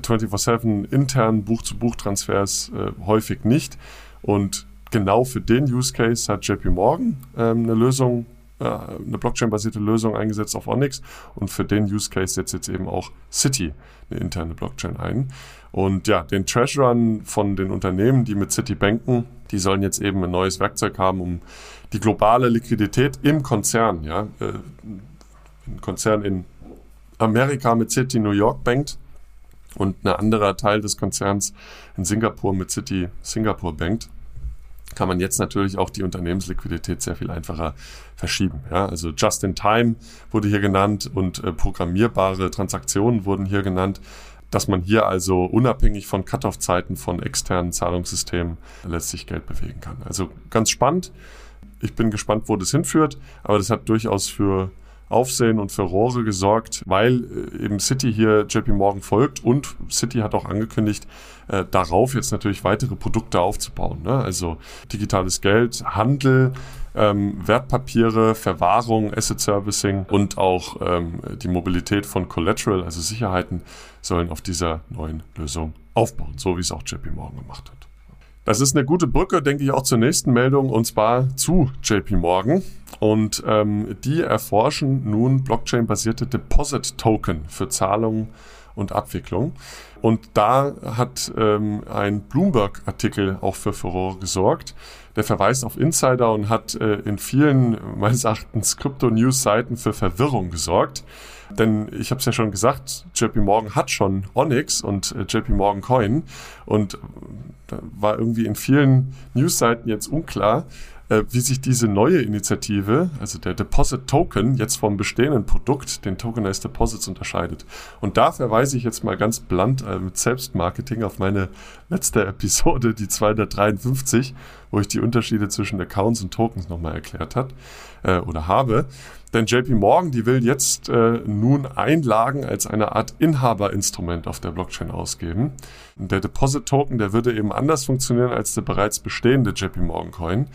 24-7 äh, internen Buch-zu-Buch-Transfers häufig nicht. Und genau für den Use Case hat JP Morgan ähm, eine Lösung eine Blockchain-basierte Lösung eingesetzt auf Onyx und für den Use Case setzt jetzt eben auch City eine interne Blockchain ein. Und ja, den Trash Run von den Unternehmen, die mit City banken, die sollen jetzt eben ein neues Werkzeug haben, um die globale Liquidität im Konzern, ja, äh, ein Konzern in Amerika mit City New York bankt und ein anderer Teil des Konzerns in Singapur mit City Singapur bankt kann man jetzt natürlich auch die Unternehmensliquidität sehr viel einfacher verschieben. Ja, also Just in Time wurde hier genannt und äh, programmierbare Transaktionen wurden hier genannt, dass man hier also unabhängig von Cut-off-Zeiten von externen Zahlungssystemen letztlich Geld bewegen kann. Also ganz spannend. Ich bin gespannt, wo das hinführt, aber das hat durchaus für Aufsehen und Furore gesorgt, weil äh, eben City hier JP Morgan folgt und City hat auch angekündigt, äh, darauf jetzt natürlich weitere Produkte aufzubauen. Ne? Also digitales Geld, Handel, ähm, Wertpapiere, Verwahrung, Asset Servicing und auch ähm, die Mobilität von Collateral, also Sicherheiten, sollen auf dieser neuen Lösung aufbauen, so wie es auch JP Morgan gemacht hat. Das ist eine gute Brücke, denke ich, auch zur nächsten Meldung und zwar zu JP Morgan. Und ähm, die erforschen nun Blockchain-basierte Deposit-Token für Zahlungen und Abwicklung. Und da hat ähm, ein Bloomberg-Artikel auch für Furore gesorgt. Der verweist auf Insider und hat äh, in vielen, meines Erachtens, Krypto-News-Seiten für Verwirrung gesorgt. Denn ich habe es ja schon gesagt, JP Morgan hat schon Onyx und äh, JP Morgan Coin. Und da war irgendwie in vielen News-Seiten jetzt unklar, äh, wie sich diese neue Initiative, also der Deposit Token, jetzt vom bestehenden Produkt, den Tokenized Deposits, unterscheidet. Und da verweise ich jetzt mal ganz äh, mit Selbstmarketing auf meine letzte Episode, die 253, wo ich die Unterschiede zwischen Accounts und Tokens nochmal erklärt hat äh, oder habe. Denn JP Morgan, die will jetzt äh, nun Einlagen als eine Art Inhaberinstrument auf der Blockchain ausgeben. Und der Deposit Token, der würde eben anders funktionieren als der bereits bestehende JP Morgan Coin,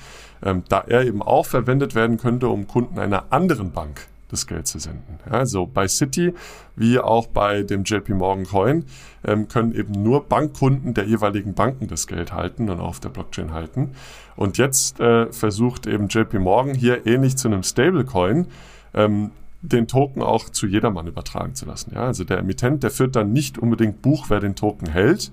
ähm, da er eben auch verwendet werden könnte, um Kunden einer anderen Bank das Geld zu senden. Also bei City wie auch bei dem JP Morgan Coin ähm, können eben nur Bankkunden der jeweiligen Banken das Geld halten und auf der Blockchain halten. Und jetzt äh, versucht eben JP Morgan hier ähnlich zu einem Stablecoin ähm, den Token auch zu jedermann übertragen zu lassen. Ja, also der Emittent, der führt dann nicht unbedingt Buch, wer den Token hält,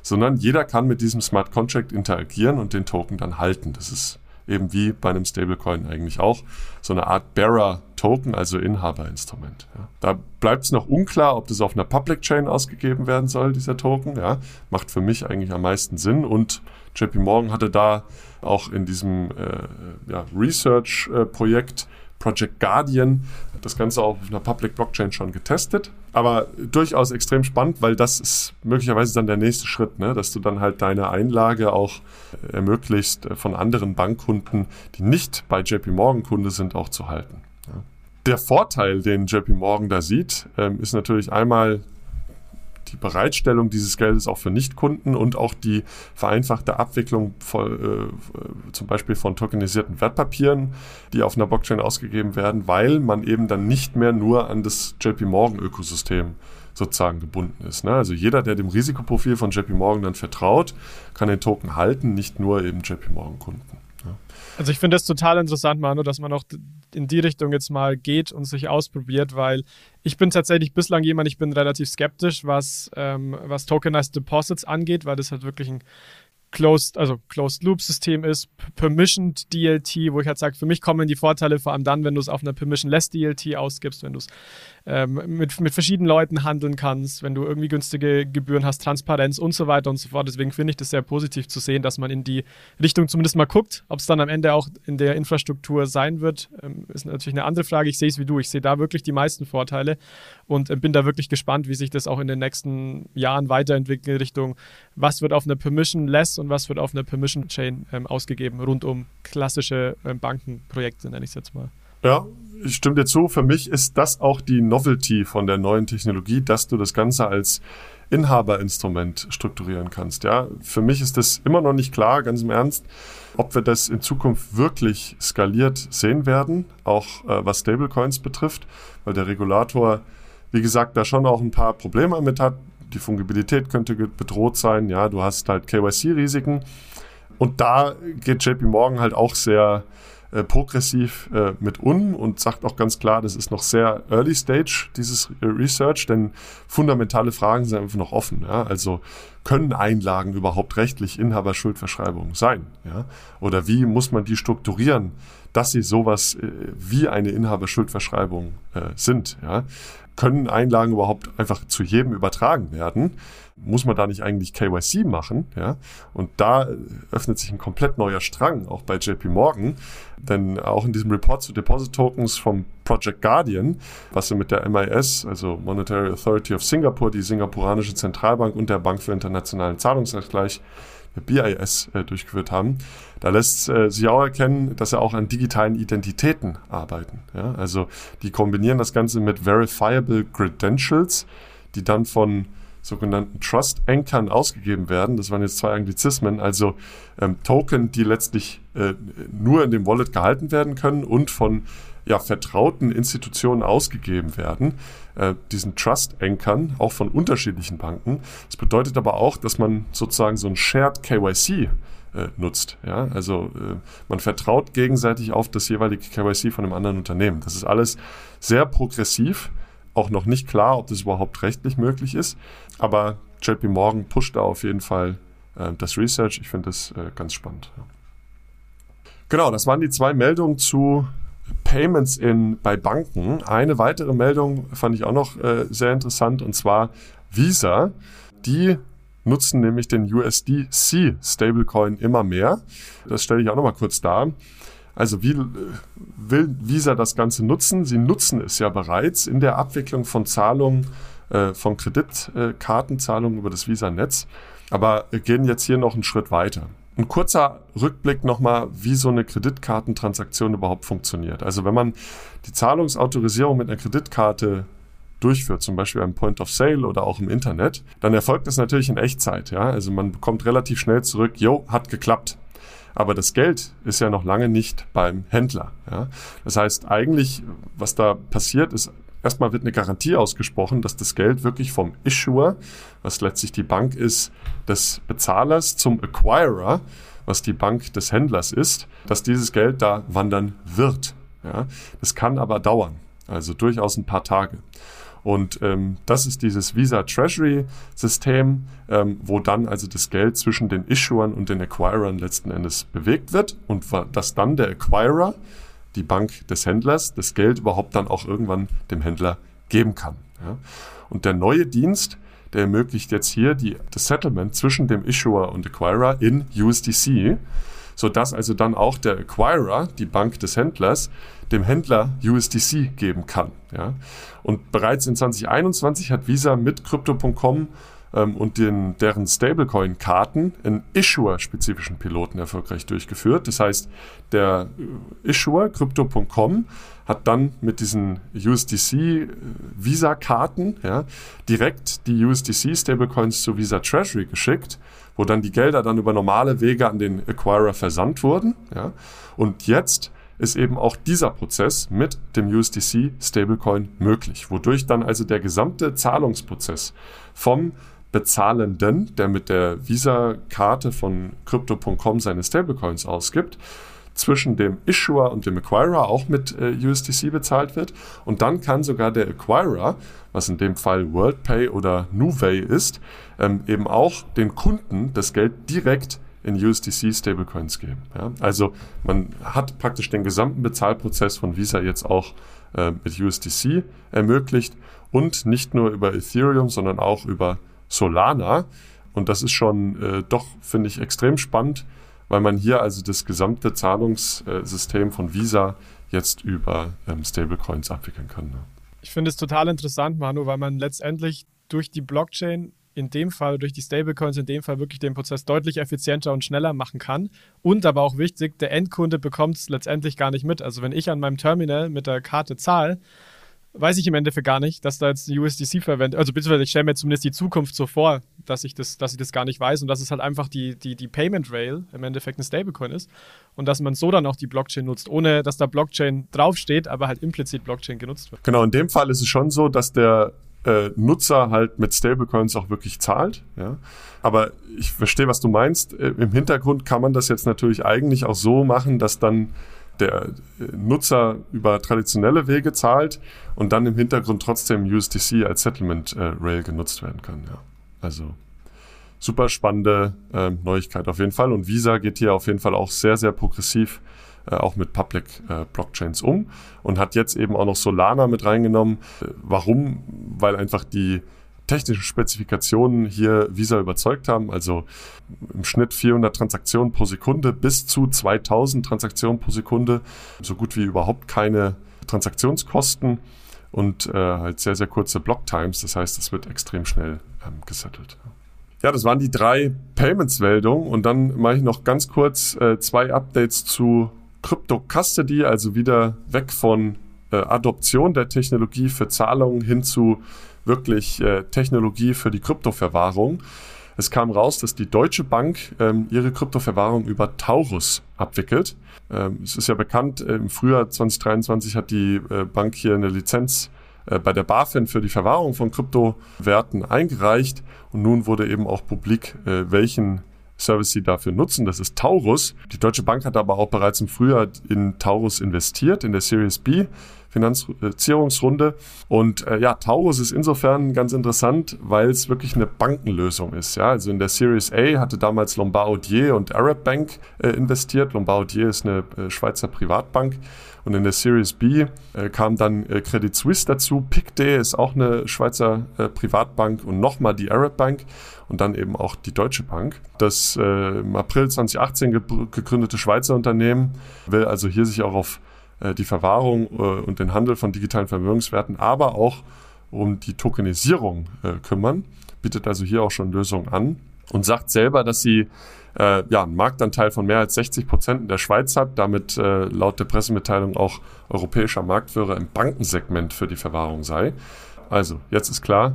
sondern jeder kann mit diesem Smart Contract interagieren und den Token dann halten. Das ist eben wie bei einem Stablecoin eigentlich auch, so eine Art Bearer-Token, also Inhaberinstrument. Ja. Da bleibt es noch unklar, ob das auf einer Public Chain ausgegeben werden soll, dieser Token. Ja. Macht für mich eigentlich am meisten Sinn und JP Morgan hatte da auch in diesem äh, ja, Research-Projekt Project Guardian hat das Ganze auch auf einer Public Blockchain schon getestet. Aber durchaus extrem spannend, weil das ist möglicherweise dann der nächste Schritt, ne? dass du dann halt deine Einlage auch ermöglicht, von anderen Bankkunden, die nicht bei JP Morgan Kunde sind, auch zu halten. Der Vorteil, den JP Morgan da sieht, ähm, ist natürlich einmal die Bereitstellung dieses Geldes auch für Nichtkunden und auch die vereinfachte Abwicklung von, äh, zum Beispiel von tokenisierten Wertpapieren, die auf einer Blockchain ausgegeben werden, weil man eben dann nicht mehr nur an das JP Morgan Ökosystem sozusagen gebunden ist. Ne? Also jeder, der dem Risikoprofil von JP Morgan dann vertraut, kann den Token halten, nicht nur eben JP Morgan Kunden. Also ich finde das total interessant, Manu, dass man auch in die Richtung jetzt mal geht und sich ausprobiert, weil ich bin tatsächlich bislang jemand, ich bin relativ skeptisch, was, ähm, was Tokenized Deposits angeht, weil das halt wirklich ein Closed, also Closed Loop System ist, Permissioned DLT, wo ich halt sage, für mich kommen die Vorteile vor allem dann, wenn du es auf einer Permissionless DLT ausgibst, wenn du es ähm, mit, mit verschiedenen Leuten handeln kannst, wenn du irgendwie günstige Gebühren hast, Transparenz und so weiter und so fort. Deswegen finde ich das sehr positiv zu sehen, dass man in die Richtung zumindest mal guckt. Ob es dann am Ende auch in der Infrastruktur sein wird, ähm, ist natürlich eine andere Frage. Ich sehe es wie du. Ich sehe da wirklich die meisten Vorteile und äh, bin da wirklich gespannt, wie sich das auch in den nächsten Jahren weiterentwickelt in Richtung, was wird auf einer Permission-Less und was wird auf einer Permission-Chain ähm, ausgegeben, rund um klassische ähm, Bankenprojekte, nenne ich es jetzt mal. Ja, ich stimme dir zu. Für mich ist das auch die Novelty von der neuen Technologie, dass du das Ganze als Inhaberinstrument strukturieren kannst. Ja, für mich ist das immer noch nicht klar, ganz im Ernst, ob wir das in Zukunft wirklich skaliert sehen werden, auch äh, was Stablecoins betrifft, weil der Regulator, wie gesagt, da schon auch ein paar Probleme mit hat. Die Fungibilität könnte bedroht sein. Ja, du hast halt KYC-Risiken. Und da geht JP Morgan halt auch sehr äh, progressiv äh, mit um und sagt auch ganz klar, das ist noch sehr early stage, dieses äh, Research, denn fundamentale Fragen sind einfach noch offen. Ja? Also können Einlagen überhaupt rechtlich Inhaberschuldverschreibungen sein? Ja? Oder wie muss man die strukturieren, dass sie sowas äh, wie eine Inhaberschuldverschreibung äh, sind? Ja? Können Einlagen überhaupt einfach zu jedem übertragen werden? muss man da nicht eigentlich KYC machen? Ja? Und da öffnet sich ein komplett neuer Strang, auch bei JP Morgan. Denn auch in diesem Report zu Deposit Tokens vom Project Guardian, was sie mit der MIS, also Monetary Authority of Singapore, die singapuranische Zentralbank und der Bank für internationalen Zahlungsausgleich, der BIS, äh, durchgeführt haben, da lässt äh, sich auch erkennen, dass sie auch an digitalen Identitäten arbeiten. Ja? Also die kombinieren das Ganze mit Verifiable Credentials, die dann von sogenannten Trust-Anchern ausgegeben werden. Das waren jetzt zwei Anglizismen, also ähm, Token, die letztlich äh, nur in dem Wallet gehalten werden können und von ja, vertrauten Institutionen ausgegeben werden, äh, diesen Trust-Ankern, auch von unterschiedlichen Banken. Das bedeutet aber auch, dass man sozusagen so ein Shared KYC äh, nutzt. Ja? Also äh, man vertraut gegenseitig auf das jeweilige KYC von einem anderen Unternehmen. Das ist alles sehr progressiv auch noch nicht klar, ob das überhaupt rechtlich möglich ist. Aber JP Morgan pusht da auf jeden Fall äh, das Research. Ich finde das äh, ganz spannend. Genau, das waren die zwei Meldungen zu Payments in, bei Banken. Eine weitere Meldung fand ich auch noch äh, sehr interessant und zwar Visa. Die nutzen nämlich den USDC Stablecoin immer mehr. Das stelle ich auch nochmal kurz dar. Also wie will Visa das Ganze nutzen? Sie nutzen es ja bereits in der Abwicklung von Zahlungen, äh, von Kreditkartenzahlungen über das Visa-Netz, aber gehen jetzt hier noch einen Schritt weiter. Ein kurzer Rückblick nochmal, wie so eine Kreditkartentransaktion überhaupt funktioniert. Also wenn man die Zahlungsautorisierung mit einer Kreditkarte durchführt, zum Beispiel am Point of Sale oder auch im Internet, dann erfolgt das natürlich in Echtzeit. Ja? Also man bekommt relativ schnell zurück, jo, hat geklappt. Aber das Geld ist ja noch lange nicht beim Händler. Ja? Das heißt, eigentlich, was da passiert, ist, erstmal wird eine Garantie ausgesprochen, dass das Geld wirklich vom Issuer, was letztlich die Bank ist, des Bezahlers zum Acquirer, was die Bank des Händlers ist, dass dieses Geld da wandern wird. Ja? Das kann aber dauern, also durchaus ein paar Tage. Und ähm, das ist dieses Visa Treasury System, ähm, wo dann also das Geld zwischen den Issuern und den Acquirern letzten Endes bewegt wird und dass dann der Acquirer, die Bank des Händlers, das Geld überhaupt dann auch irgendwann dem Händler geben kann. Ja. Und der neue Dienst, der ermöglicht jetzt hier die, das Settlement zwischen dem Issuer und Acquirer in USDC, sodass also dann auch der Acquirer, die Bank des Händlers, dem Händler USDC geben kann. Ja? Und bereits in 2021 hat Visa mit Crypto.com ähm, und den, deren Stablecoin-Karten einen Issuer-spezifischen Piloten erfolgreich durchgeführt. Das heißt, der Issuer Crypto.com hat dann mit diesen USDC-Visa-Karten ja, direkt die USDC-Stablecoins zu Visa Treasury geschickt, wo dann die Gelder dann über normale Wege an den Acquirer versandt wurden. Ja. Und jetzt ist eben auch dieser Prozess mit dem USDC Stablecoin möglich, wodurch dann also der gesamte Zahlungsprozess vom Bezahlenden, der mit der Visa-Karte von Crypto.com seine Stablecoins ausgibt, zwischen dem Issuer und dem Acquirer auch mit äh, USDC bezahlt wird. Und dann kann sogar der Acquirer, was in dem Fall WorldPay oder Nuvei ist, ähm, eben auch den Kunden das Geld direkt in USDC Stablecoins geben. Ja? Also man hat praktisch den gesamten Bezahlprozess von Visa jetzt auch äh, mit USDC ermöglicht und nicht nur über Ethereum, sondern auch über Solana. Und das ist schon äh, doch, finde ich, extrem spannend, weil man hier also das gesamte Zahlungssystem von Visa jetzt über ähm, Stablecoins abwickeln kann. Ne? Ich finde es total interessant, Manu, weil man letztendlich durch die Blockchain in dem Fall durch die Stablecoins in dem Fall wirklich den Prozess deutlich effizienter und schneller machen kann. Und aber auch wichtig, der Endkunde bekommt es letztendlich gar nicht mit. Also wenn ich an meinem Terminal mit der Karte zahle, weiß ich im Endeffekt gar nicht, dass da jetzt USDC verwendet. Also beziehungsweise ich stelle mir zumindest die Zukunft so vor, dass ich das, dass ich das gar nicht weiß und dass es halt einfach die, die, die Payment Rail im Endeffekt ein Stablecoin ist und dass man so dann auch die Blockchain nutzt, ohne dass da Blockchain draufsteht, aber halt implizit Blockchain genutzt wird. Genau, in dem Fall ist es schon so, dass der äh, Nutzer halt mit Stablecoins auch wirklich zahlt. Ja? Aber ich verstehe, was du meinst. Äh, Im Hintergrund kann man das jetzt natürlich eigentlich auch so machen, dass dann der äh, Nutzer über traditionelle Wege zahlt und dann im Hintergrund trotzdem USDC als Settlement äh, Rail genutzt werden kann. Ja. Also super spannende äh, Neuigkeit auf jeden Fall. Und Visa geht hier auf jeden Fall auch sehr, sehr progressiv äh, auch mit Public äh, Blockchains um und hat jetzt eben auch noch Solana mit reingenommen. Äh, warum? Weil einfach die technischen Spezifikationen hier Visa überzeugt haben. Also im Schnitt 400 Transaktionen pro Sekunde bis zu 2000 Transaktionen pro Sekunde. So gut wie überhaupt keine Transaktionskosten und äh, halt sehr, sehr kurze Blocktimes. Das heißt, es wird extrem schnell ähm, gesettelt. Ja, das waren die drei Payments-Meldungen und dann mache ich noch ganz kurz äh, zwei Updates zu Crypto Custody, also wieder weg von äh, Adoption der Technologie für Zahlungen hin zu wirklich äh, Technologie für die Kryptoverwahrung. Es kam raus, dass die Deutsche Bank ähm, ihre Kryptoverwahrung über Taurus abwickelt. Ähm, es ist ja bekannt, äh, im Frühjahr 2023 hat die äh, Bank hier eine Lizenz äh, bei der BaFin für die Verwahrung von Kryptowerten eingereicht und nun wurde eben auch publik, äh, welchen Service sie dafür nutzen. Das ist Taurus. Die Deutsche Bank hat aber auch bereits im Frühjahr in Taurus investiert, in der Series B. Finanzierungsrunde. Und äh, ja, Taurus ist insofern ganz interessant, weil es wirklich eine Bankenlösung ist. Ja, also in der Series A hatte damals Lombardier und Arab Bank äh, investiert. Lombardier ist eine äh, Schweizer Privatbank. Und in der Series B äh, kam dann äh, Credit Suisse dazu. Pictet ist auch eine Schweizer äh, Privatbank und nochmal die Arab Bank und dann eben auch die Deutsche Bank. Das im April 2018 ge gegründete Schweizer Unternehmen will also hier sich auch auf die Verwahrung äh, und den Handel von digitalen Vermögenswerten, aber auch um die Tokenisierung äh, kümmern, bietet also hier auch schon Lösungen an und sagt selber, dass sie äh, ja, einen Marktanteil von mehr als 60 Prozent in der Schweiz hat, damit äh, laut der Pressemitteilung auch europäischer Marktführer im Bankensegment für die Verwahrung sei. Also, jetzt ist klar,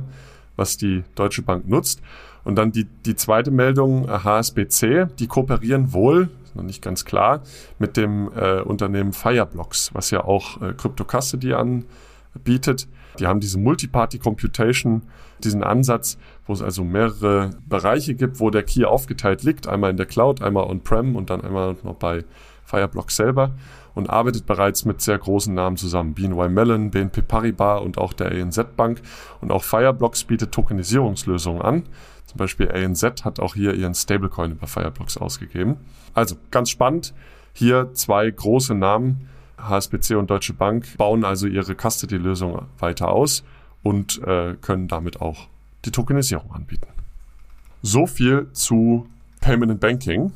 was die Deutsche Bank nutzt. Und dann die, die zweite Meldung, HSBC, äh, die kooperieren wohl, noch nicht ganz klar, mit dem äh, Unternehmen Fireblocks, was ja auch äh, Crypto Custody anbietet. Die haben diese Multiparty Computation, diesen Ansatz, wo es also mehrere Bereiche gibt, wo der Key aufgeteilt liegt, einmal in der Cloud, einmal on-prem und dann einmal noch bei Fireblocks selber und arbeitet bereits mit sehr großen Namen zusammen. BNY Mellon, BNP Paribas und auch der ANZ Bank. Und auch Fireblocks bietet Tokenisierungslösungen an. Zum Beispiel ANZ hat auch hier ihren Stablecoin über Fireblocks ausgegeben. Also ganz spannend. Hier zwei große Namen, HSBC und Deutsche Bank, bauen also ihre Custody-Lösung weiter aus und äh, können damit auch die Tokenisierung anbieten. So viel zu Payment and Banking.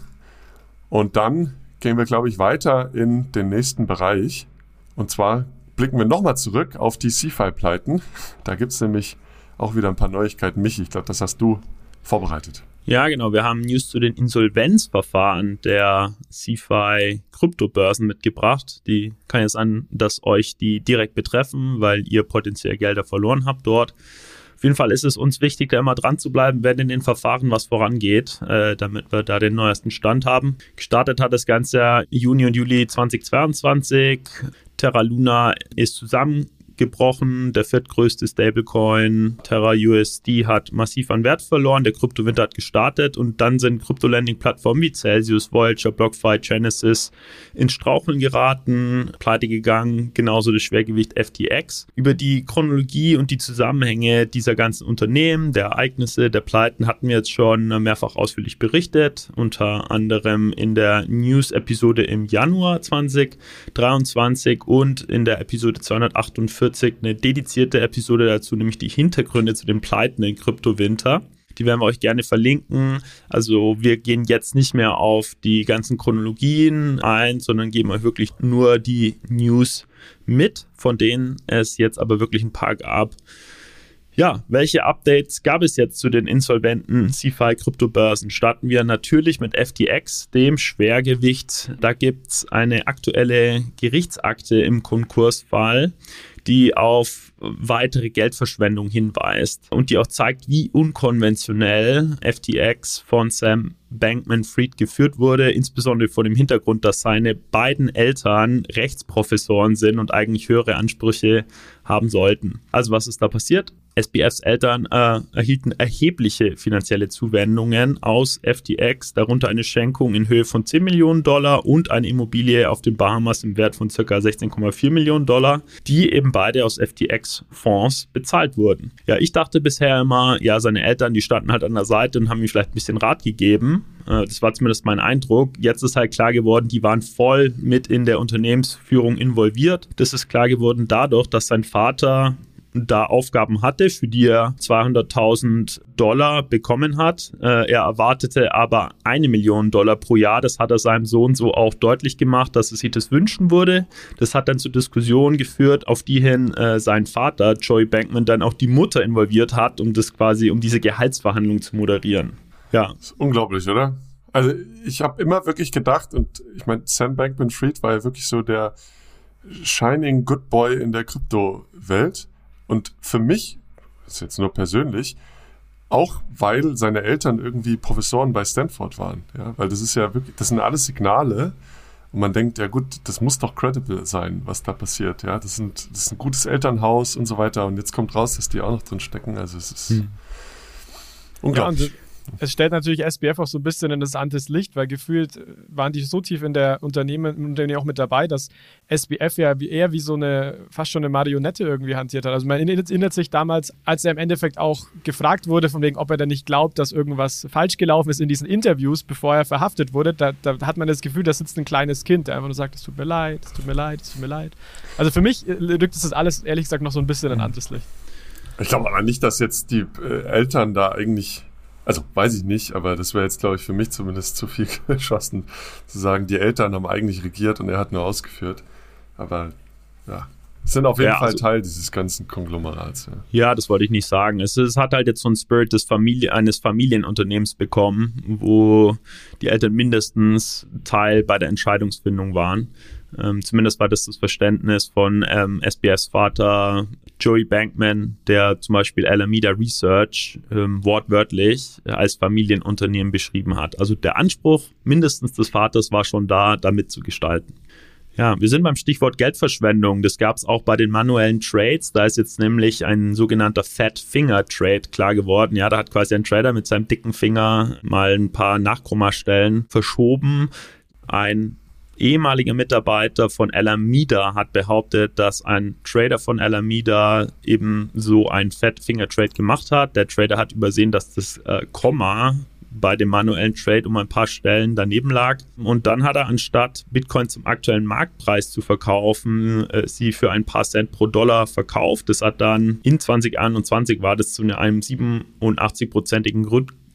Und dann gehen wir, glaube ich, weiter in den nächsten Bereich. Und zwar blicken wir nochmal zurück auf die CFI-Pleiten. Da gibt es nämlich auch wieder ein paar Neuigkeiten. Michi, ich glaube, das hast du vorbereitet. Ja, genau. Wir haben News zu den Insolvenzverfahren der CFI Kryptobörsen mitgebracht. Die kann jetzt an, dass euch die direkt betreffen, weil ihr potenziell Gelder verloren habt dort. Auf jeden Fall ist es uns wichtig, da immer dran zu bleiben, wenn in den Verfahren was vorangeht, äh, damit wir da den neuesten Stand haben. Gestartet hat das Ganze Juni und Juli 2022. Terra Luna ist zusammen gebrochen. Der viertgrößte Stablecoin Terra USD hat massiv an Wert verloren. Der Kryptowinter hat gestartet und dann sind Krypto-Landing-Plattformen wie Celsius, Voyager, BlockFi, Genesis ins Straucheln geraten, pleite gegangen, genauso das Schwergewicht FTX. Über die Chronologie und die Zusammenhänge dieser ganzen Unternehmen, der Ereignisse, der Pleiten hatten wir jetzt schon mehrfach ausführlich berichtet, unter anderem in der News-Episode im Januar 2023 und in der Episode 248 40 eine dedizierte Episode dazu, nämlich die Hintergründe zu den Pleiten in Kryptowinter. Die werden wir euch gerne verlinken. Also wir gehen jetzt nicht mehr auf die ganzen Chronologien ein, sondern geben euch wirklich nur die News mit, von denen es jetzt aber wirklich ein paar gab. Ja, welche Updates gab es jetzt zu den insolventen CFI-Kryptobörsen? Starten wir natürlich mit FTX, dem Schwergewicht. Da gibt es eine aktuelle Gerichtsakte im Konkursfall, die auf weitere Geldverschwendung hinweist und die auch zeigt, wie unkonventionell FTX von Sam Bankman Fried geführt wurde, insbesondere vor dem Hintergrund, dass seine beiden Eltern Rechtsprofessoren sind und eigentlich höhere Ansprüche haben sollten. Also was ist da passiert? SBFs Eltern äh, erhielten erhebliche finanzielle Zuwendungen aus FTX, darunter eine Schenkung in Höhe von 10 Millionen Dollar und eine Immobilie auf den Bahamas im Wert von ca. 16,4 Millionen Dollar, die eben beide aus FTX-Fonds bezahlt wurden. Ja, ich dachte bisher immer, ja, seine Eltern, die standen halt an der Seite und haben ihm vielleicht ein bisschen Rat gegeben. Äh, das war zumindest mein Eindruck. Jetzt ist halt klar geworden, die waren voll mit in der Unternehmensführung involviert. Das ist klar geworden dadurch, dass sein Vater da Aufgaben hatte, für die er 200.000 Dollar bekommen hat. Äh, er erwartete aber eine Million Dollar pro Jahr. Das hat er seinem Sohn so auch deutlich gemacht, dass er sich das wünschen würde. Das hat dann zu Diskussionen geführt, auf die hin äh, sein Vater, Joey Bankman, dann auch die Mutter involviert hat, um das quasi, um diese Gehaltsverhandlung zu moderieren. Ja. Unglaublich, oder? Also ich habe immer wirklich gedacht, und ich meine, Sam Bankman-Fried war ja wirklich so der Shining Good Boy in der Kryptowelt. Und für mich, das ist jetzt nur persönlich, auch weil seine Eltern irgendwie Professoren bei Stanford waren. Ja, weil das ist ja wirklich, das sind alles Signale. Und man denkt, ja gut, das muss doch credible sein, was da passiert. Ja, das, sind, das ist ein gutes Elternhaus und so weiter. Und jetzt kommt raus, dass die auch noch drin stecken. Also es ist hm. unglaublich. Es stellt natürlich SBF auch so ein bisschen in das anderes Licht, weil gefühlt waren die so tief in der Unternehmen, Unternehmen auch mit dabei, dass SBF ja eher wie so eine, fast schon eine Marionette irgendwie hantiert hat. Also man erinnert sich damals, als er im Endeffekt auch gefragt wurde, von wegen, ob er denn nicht glaubt, dass irgendwas falsch gelaufen ist in diesen Interviews, bevor er verhaftet wurde, da, da hat man das Gefühl, da sitzt ein kleines Kind, der einfach nur sagt, es tut mir leid, es tut mir leid, es tut mir leid. Also für mich rückt es das alles, ehrlich gesagt, noch so ein bisschen in anderes Licht. Ich glaube aber nicht, dass jetzt die äh, Eltern da eigentlich, also weiß ich nicht, aber das wäre jetzt, glaube ich, für mich zumindest zu viel geschossen, zu sagen, die Eltern haben eigentlich regiert und er hat nur ausgeführt. Aber ja, sind auf jeden ja, Fall also, Teil dieses ganzen Konglomerats. Ja, ja das wollte ich nicht sagen. Es, es hat halt jetzt so ein Spirit des Familie, eines Familienunternehmens bekommen, wo die Eltern mindestens Teil bei der Entscheidungsfindung waren. Ähm, zumindest war das das Verständnis von ähm, SBFs Vater Joey Bankman, der zum Beispiel Alameda Research ähm, wortwörtlich als Familienunternehmen beschrieben hat. Also der Anspruch mindestens des Vaters war schon da, damit zu gestalten. Ja, wir sind beim Stichwort Geldverschwendung. Das gab es auch bei den manuellen Trades. Da ist jetzt nämlich ein sogenannter Fat Finger Trade klar geworden. Ja, da hat quasi ein Trader mit seinem dicken Finger mal ein paar Nachkommastellen verschoben. Ein ehemaliger Mitarbeiter von Alameda hat behauptet, dass ein Trader von Alameda eben so ein Fat Finger Trade gemacht hat. Der Trader hat übersehen, dass das äh, Komma bei dem manuellen Trade um ein paar Stellen daneben lag. Und dann hat er anstatt Bitcoin zum aktuellen Marktpreis zu verkaufen, äh, sie für ein paar Cent pro Dollar verkauft. Das hat dann in 2021 war das zu einem 87-prozentigen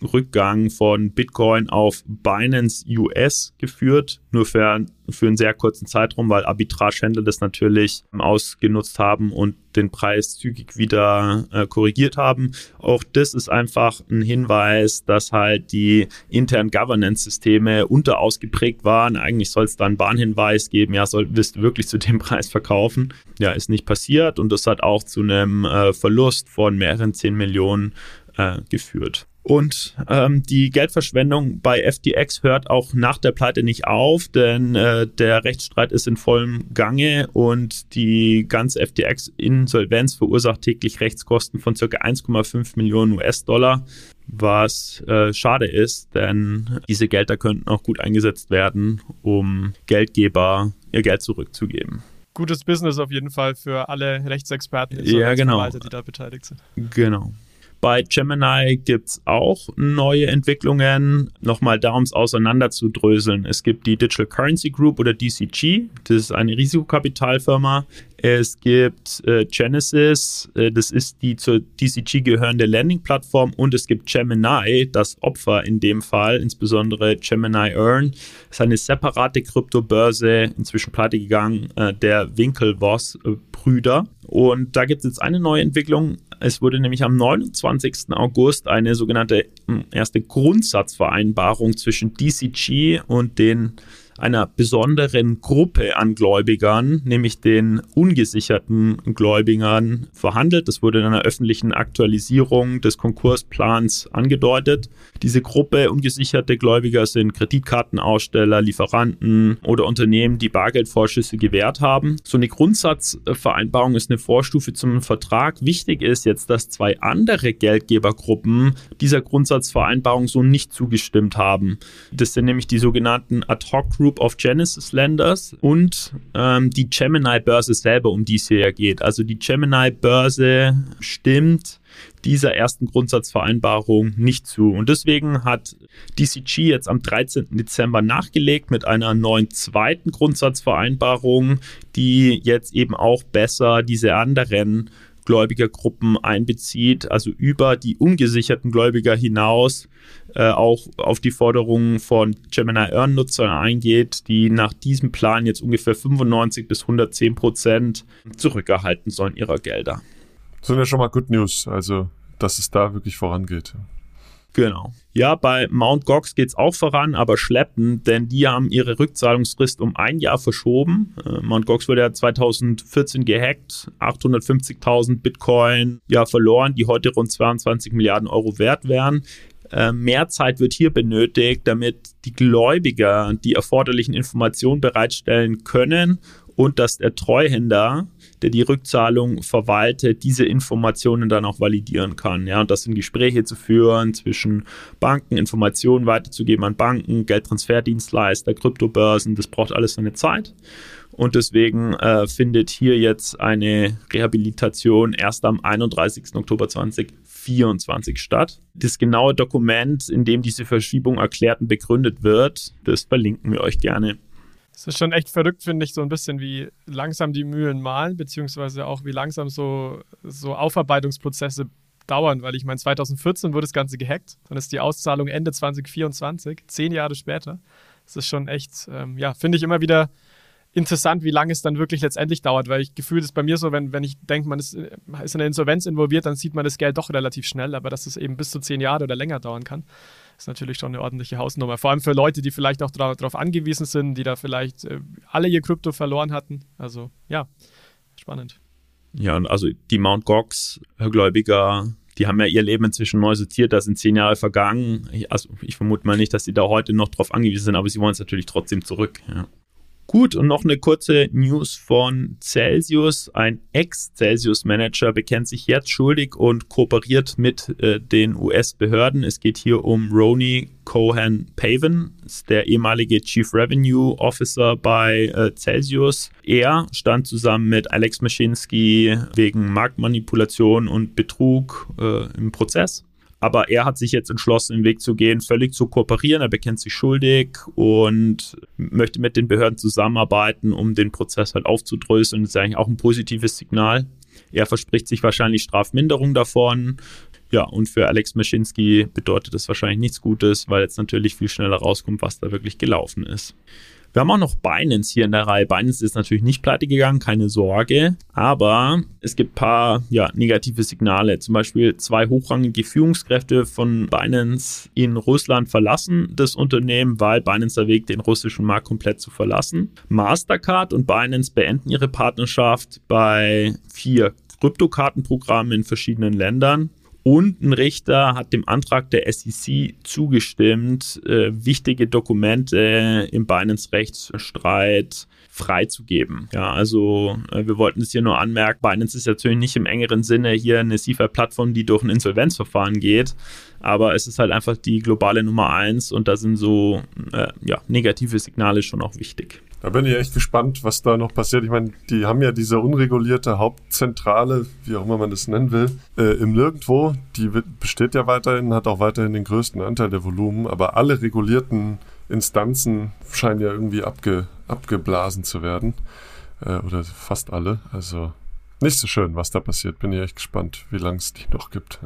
Rückgang von Bitcoin auf Binance US geführt, nur für, für einen sehr kurzen Zeitraum, weil Arbitragehändler das natürlich ausgenutzt haben und den Preis zügig wieder äh, korrigiert haben. Auch das ist einfach ein Hinweis, dass halt die internen Governance-Systeme unterausgeprägt waren. Eigentlich soll es da einen Warnhinweis geben, ja, soll, wirst du wirklich zu dem Preis verkaufen. Ja, ist nicht passiert und das hat auch zu einem äh, Verlust von mehreren 10 Millionen äh, geführt. Und ähm, die Geldverschwendung bei FTX hört auch nach der Pleite nicht auf, denn äh, der Rechtsstreit ist in vollem Gange und die ganze FTX-Insolvenz verursacht täglich Rechtskosten von ca. 1,5 Millionen US-Dollar, was äh, schade ist, denn diese Gelder könnten auch gut eingesetzt werden, um Geldgeber ihr Geld zurückzugeben gutes Business auf jeden Fall für alle Rechtsexperten, ja, genau. die da beteiligt sind. Genau. Bei Gemini gibt es auch neue Entwicklungen. Nochmal da, um es auseinanderzudröseln. Es gibt die Digital Currency Group oder DCG. Das ist eine Risikokapitalfirma. Es gibt äh, Genesis, äh, das ist die zur DCG gehörende Landing-Plattform und es gibt Gemini, das Opfer in dem Fall, insbesondere Gemini Earn. Das ist eine separate Kryptobörse, inzwischen pleite gegangen, äh, der Winklevoss-Brüder. Und da gibt es jetzt eine neue Entwicklung. Es wurde nämlich am 29. August eine sogenannte hm, erste Grundsatzvereinbarung zwischen DCG und den einer besonderen Gruppe an Gläubigern, nämlich den ungesicherten Gläubigern, verhandelt. Das wurde in einer öffentlichen Aktualisierung des Konkursplans angedeutet. Diese Gruppe ungesicherte Gläubiger sind Kreditkartenaussteller, Lieferanten oder Unternehmen, die Bargeldvorschüsse gewährt haben. So eine Grundsatzvereinbarung ist eine Vorstufe zum Vertrag. Wichtig ist jetzt, dass zwei andere Geldgebergruppen dieser Grundsatzvereinbarung so nicht zugestimmt haben. Das sind nämlich die sogenannten Ad-Hoc-Group Group of Genesis Lenders und ähm, die Gemini-Börse selber, um die es hier geht. Also die Gemini-Börse stimmt dieser ersten Grundsatzvereinbarung nicht zu. Und deswegen hat DCG jetzt am 13. Dezember nachgelegt mit einer neuen zweiten Grundsatzvereinbarung, die jetzt eben auch besser diese anderen Gläubigergruppen einbezieht, also über die ungesicherten Gläubiger hinaus äh, auch auf die Forderungen von Gemini Earn Nutzern eingeht, die nach diesem Plan jetzt ungefähr 95 bis 110 Prozent zurückerhalten sollen ihrer Gelder. Das sind ja schon mal Good News, also dass es da wirklich vorangeht. Genau. Ja, bei Mount Gox geht es auch voran, aber schleppend, denn die haben ihre Rückzahlungsfrist um ein Jahr verschoben. Äh, Mount Gox wurde ja 2014 gehackt, 850.000 Bitcoin ja verloren, die heute rund 22 Milliarden Euro wert wären. Äh, mehr Zeit wird hier benötigt, damit die Gläubiger die erforderlichen Informationen bereitstellen können und dass der Treuhänder der die Rückzahlung verwaltet, diese Informationen dann auch validieren kann. Ja, und das sind Gespräche zu führen zwischen Banken, Informationen weiterzugeben an Banken, Geldtransferdienstleister, Kryptobörsen. Das braucht alles seine Zeit. Und deswegen äh, findet hier jetzt eine Rehabilitation erst am 31. Oktober 2024 statt. Das genaue Dokument, in dem diese Verschiebung erklärt und begründet wird, das verlinken wir euch gerne. Es ist schon echt verrückt, finde ich, so ein bisschen, wie langsam die Mühlen malen, beziehungsweise auch wie langsam so, so Aufarbeitungsprozesse dauern, weil ich meine, 2014 wurde das Ganze gehackt, dann ist die Auszahlung Ende 2024, zehn Jahre später. Das ist schon echt, ähm, ja, finde ich immer wieder interessant, wie lange es dann wirklich letztendlich dauert, weil ich gefühlt ist bei mir so, wenn, wenn ich denke, man ist, ist in der Insolvenz involviert, dann sieht man das Geld doch relativ schnell, aber dass es eben bis zu zehn Jahre oder länger dauern kann, ist natürlich schon eine ordentliche Hausnummer. Vor allem für Leute, die vielleicht auch darauf angewiesen sind, die da vielleicht äh, alle ihr Krypto verloren hatten. Also ja, spannend. Ja, und also die Mt. Gox Gläubiger, die haben ja ihr Leben inzwischen neu sortiert, da sind zehn Jahre vergangen. Ich, also ich vermute mal nicht, dass sie da heute noch drauf angewiesen sind, aber sie wollen es natürlich trotzdem zurück. Ja. Gut, und noch eine kurze News von Celsius. Ein Ex-Celsius-Manager bekennt sich jetzt schuldig und kooperiert mit äh, den US-Behörden. Es geht hier um Roni Cohen Paven, der ehemalige Chief Revenue Officer bei äh, Celsius. Er stand zusammen mit Alex Maschinsky wegen Marktmanipulation und Betrug äh, im Prozess. Aber er hat sich jetzt entschlossen, den Weg zu gehen, völlig zu kooperieren. Er bekennt sich schuldig und möchte mit den Behörden zusammenarbeiten, um den Prozess halt aufzudröseln. Das ist eigentlich auch ein positives Signal. Er verspricht sich wahrscheinlich Strafminderung davon. Ja, und für Alex Maschinski bedeutet das wahrscheinlich nichts Gutes, weil jetzt natürlich viel schneller rauskommt, was da wirklich gelaufen ist. Wir haben auch noch Binance hier in der Reihe. Binance ist natürlich nicht pleite gegangen, keine Sorge. Aber es gibt ein paar ja, negative Signale. Zum Beispiel zwei hochrangige Führungskräfte von Binance in Russland verlassen das Unternehmen, weil Binance erwägt, den russischen Markt komplett zu verlassen. Mastercard und Binance beenden ihre Partnerschaft bei vier Kryptokartenprogrammen in verschiedenen Ländern. Und ein Richter hat dem Antrag der SEC zugestimmt, äh, wichtige Dokumente im Binance-Rechtsstreit freizugeben. Ja, also äh, wir wollten es hier nur anmerken, Binance ist natürlich nicht im engeren Sinne hier eine CIFA-Plattform, die durch ein Insolvenzverfahren geht, aber es ist halt einfach die globale Nummer eins und da sind so äh, ja, negative Signale schon auch wichtig. Da bin ich echt gespannt, was da noch passiert. Ich meine, die haben ja diese unregulierte Hauptzentrale, wie auch immer man das nennen will, äh, im Nirgendwo. Die besteht ja weiterhin, hat auch weiterhin den größten Anteil der Volumen, aber alle regulierten Instanzen scheinen ja irgendwie abge, abgeblasen zu werden. Äh, oder fast alle. Also nicht so schön, was da passiert. Bin ich echt gespannt, wie lange es die noch gibt.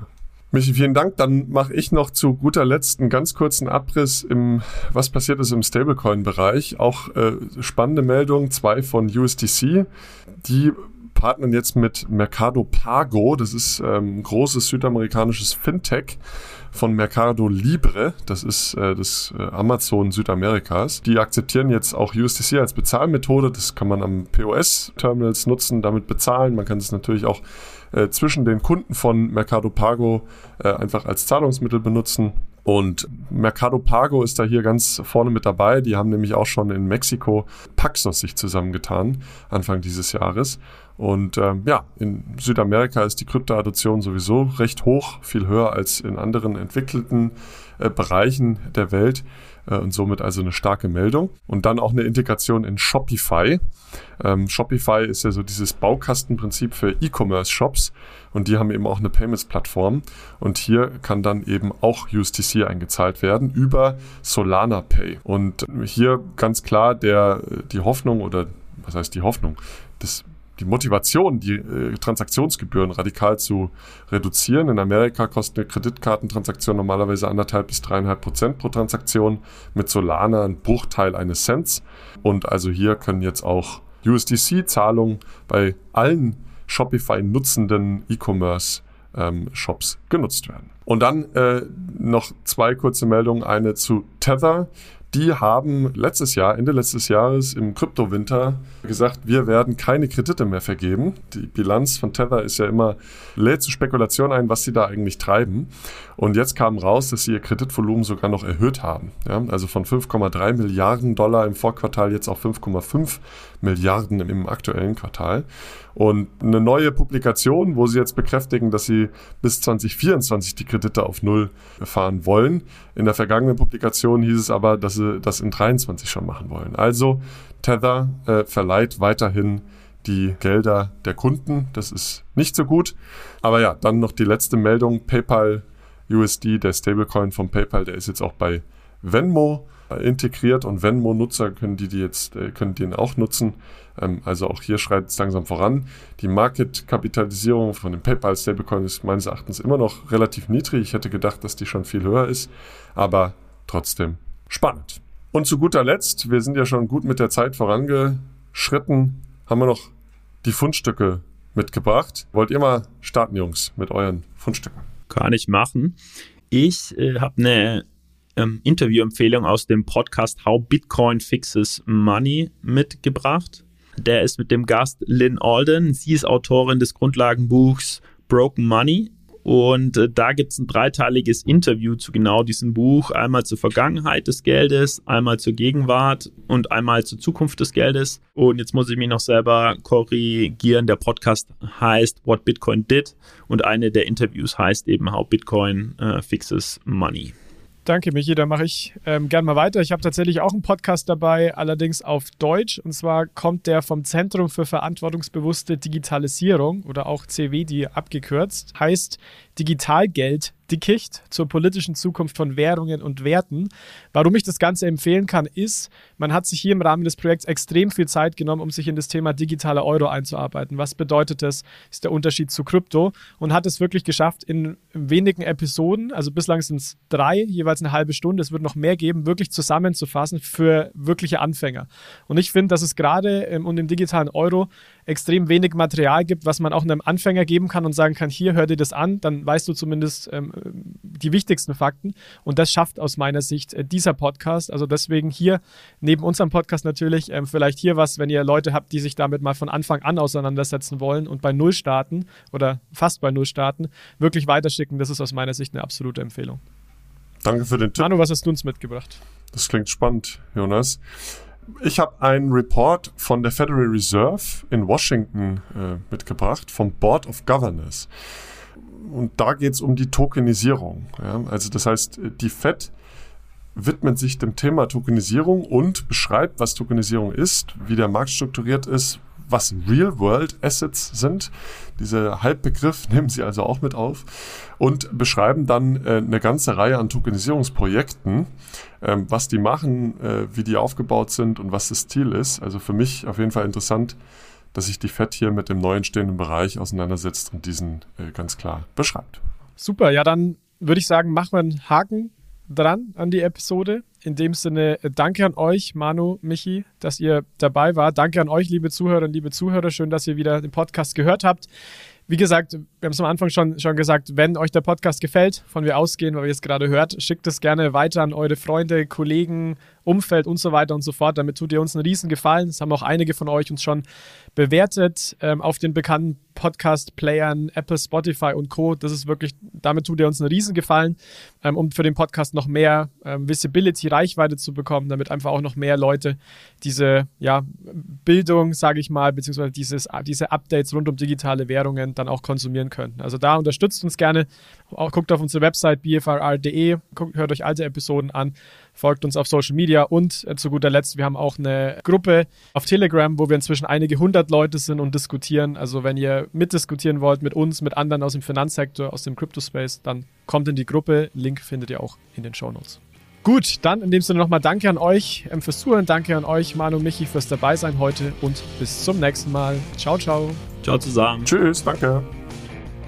Michi, vielen Dank. Dann mache ich noch zu guter Letzt einen ganz kurzen Abriss im, was passiert ist im Stablecoin-Bereich. Auch äh, spannende Meldung, zwei von USDC. Die partnern jetzt mit Mercado Pago. Das ist ähm, ein großes südamerikanisches Fintech von Mercado Libre. Das ist äh, das äh, Amazon Südamerikas. Die akzeptieren jetzt auch USDC als Bezahlmethode. Das kann man am POS-Terminals nutzen, damit bezahlen. Man kann es natürlich auch äh, zwischen den Kunden von Mercado Pago äh, einfach als Zahlungsmittel benutzen. Und Mercado Pago ist da hier ganz vorne mit dabei. Die haben nämlich auch schon in Mexiko Paxos sich zusammengetan, Anfang dieses Jahres. Und ähm, ja, in Südamerika ist die Kryptoadoption sowieso recht hoch, viel höher als in anderen entwickelten äh, Bereichen der Welt äh, und somit also eine starke Meldung. Und dann auch eine Integration in Shopify. Ähm, Shopify ist ja so dieses Baukastenprinzip für E-Commerce-Shops und die haben eben auch eine Payments-Plattform und hier kann dann eben auch USDC eingezahlt werden über Solana Pay. Und hier ganz klar der, die Hoffnung oder was heißt die Hoffnung? Das die Motivation, die äh, Transaktionsgebühren radikal zu reduzieren. In Amerika kostet eine Kreditkartentransaktion normalerweise anderthalb bis dreieinhalb Prozent pro Transaktion, mit Solana ein Bruchteil eines Cents. Und also hier können jetzt auch USDC-Zahlungen bei allen Shopify-nutzenden E-Commerce-Shops ähm, genutzt werden. Und dann äh, noch zwei kurze Meldungen. Eine zu Tether die haben letztes Jahr, Ende letztes Jahres im Kryptowinter gesagt, wir werden keine Kredite mehr vergeben. Die Bilanz von Tether ist ja immer, lädt zu Spekulation ein, was sie da eigentlich treiben. Und jetzt kam raus, dass sie ihr Kreditvolumen sogar noch erhöht haben. Ja, also von 5,3 Milliarden Dollar im Vorquartal jetzt auf 5,5 Milliarden im aktuellen Quartal. Und eine neue Publikation, wo sie jetzt bekräftigen, dass sie bis 2024 die Kredite auf Null fahren wollen. In der vergangenen Publikation hieß es aber, dass sie das in 23 schon machen wollen. Also Tether äh, verleiht weiterhin die Gelder der Kunden. Das ist nicht so gut. Aber ja, dann noch die letzte Meldung. PayPal USD, der Stablecoin von PayPal, der ist jetzt auch bei Venmo integriert und Venmo-Nutzer können die, die jetzt, äh, können den auch nutzen. Ähm, also auch hier schreitet es langsam voran. Die Market-Kapitalisierung von dem PayPal Stablecoin ist meines Erachtens immer noch relativ niedrig. Ich hätte gedacht, dass die schon viel höher ist, aber trotzdem spannend. Und zu guter Letzt, wir sind ja schon gut mit der Zeit vorangeschritten, haben wir noch die Fundstücke mitgebracht. Wollt ihr mal starten, Jungs, mit euren Fundstücken? Kann ich machen. Ich äh, habe eine ähm, Interviewempfehlung aus dem Podcast How Bitcoin Fixes Money mitgebracht. Der ist mit dem Gast Lynn Alden. Sie ist Autorin des Grundlagenbuchs Broken Money. Und äh, da gibt es ein dreiteiliges Interview zu genau diesem Buch. Einmal zur Vergangenheit des Geldes, einmal zur Gegenwart und einmal zur Zukunft des Geldes. Und jetzt muss ich mich noch selber korrigieren. Der Podcast heißt What Bitcoin Did und eine der Interviews heißt eben How Bitcoin äh, Fixes Money. Danke, Michi. Dann mache ich ähm, gern mal weiter. Ich habe tatsächlich auch einen Podcast dabei, allerdings auf Deutsch. Und zwar kommt der vom Zentrum für verantwortungsbewusste Digitalisierung oder auch CWD abgekürzt. Heißt Digitalgeld Dickicht zur politischen Zukunft von Währungen und Werten. Warum ich das Ganze empfehlen kann, ist, man hat sich hier im Rahmen des Projekts extrem viel Zeit genommen, um sich in das Thema digitaler Euro einzuarbeiten. Was bedeutet das? Ist der Unterschied zu Krypto und hat es wirklich geschafft, in wenigen Episoden, also bislang sind es drei, jeweils eine halbe Stunde, es wird noch mehr geben, wirklich zusammenzufassen für wirkliche Anfänger. Und ich finde, dass es gerade ähm, um den digitalen Euro extrem wenig Material gibt, was man auch einem Anfänger geben kann und sagen kann, hier hör dir das an, dann weißt du zumindest ähm, die wichtigsten Fakten. Und das schafft aus meiner Sicht äh, dieser Podcast. Also deswegen hier neben unserem Podcast natürlich ähm, vielleicht hier was, wenn ihr Leute habt, die sich damit mal von Anfang an auseinandersetzen wollen und bei Null starten oder fast bei Null starten, wirklich weiterschicken. Das ist aus meiner Sicht eine absolute Empfehlung. Danke für den Tipp. Manu, was hast du uns mitgebracht? Das klingt spannend, Jonas. Ich habe einen Report von der Federal Reserve in Washington äh, mitgebracht, vom Board of Governors. Und da geht es um die Tokenisierung. Ja? Also das heißt, die Fed widmet sich dem Thema Tokenisierung und beschreibt, was Tokenisierung ist, wie der Markt strukturiert ist, was Real-World-Assets sind. Dieser Halbbegriff nehmen sie also auch mit auf und beschreiben dann äh, eine ganze Reihe an Tokenisierungsprojekten, ähm, was die machen, äh, wie die aufgebaut sind und was das Ziel ist. Also für mich auf jeden Fall interessant, dass sich die FED hier mit dem neu entstehenden Bereich auseinandersetzt und diesen äh, ganz klar beschreibt. Super, ja, dann würde ich sagen, machen wir einen Haken dran an die Episode. In dem Sinne, äh, danke an euch, Manu, Michi, dass ihr dabei wart. Danke an euch, liebe Zuhörerinnen, liebe Zuhörer. Schön, dass ihr wieder den Podcast gehört habt. Wie gesagt, wir haben es am Anfang schon, schon gesagt, wenn euch der Podcast gefällt, von wir ausgehen, weil ihr es gerade hört, schickt es gerne weiter an eure Freunde, Kollegen, Umfeld und so weiter und so fort. Damit tut ihr uns einen riesen Gefallen. Das haben auch einige von euch uns schon bewertet ähm, auf den bekannten Podcast-Playern, Apple, Spotify und Co. Das ist wirklich, damit tut ihr uns einen Riesengefallen, ähm, um für den Podcast noch mehr ähm, Visibility, Reichweite zu bekommen, damit einfach auch noch mehr Leute diese ja, Bildung, sage ich mal, beziehungsweise dieses, diese Updates rund um digitale Währungen dann auch konsumieren können. Also da unterstützt uns gerne, auch, guckt auf unsere Website bfr.de, hört euch alte Episoden an folgt uns auf Social Media und äh, zu guter Letzt, wir haben auch eine Gruppe auf Telegram, wo wir inzwischen einige hundert Leute sind und diskutieren. Also wenn ihr mitdiskutieren wollt mit uns, mit anderen aus dem Finanzsektor, aus dem Crypto-Space, dann kommt in die Gruppe. Link findet ihr auch in den Show Notes. Gut, dann in dem Sinne nochmal danke an euch ähm, fürs Zuhören, danke an euch, Manu und Michi, fürs Dabeisein heute und bis zum nächsten Mal. Ciao, ciao. Ciao zusammen. Tschüss, danke.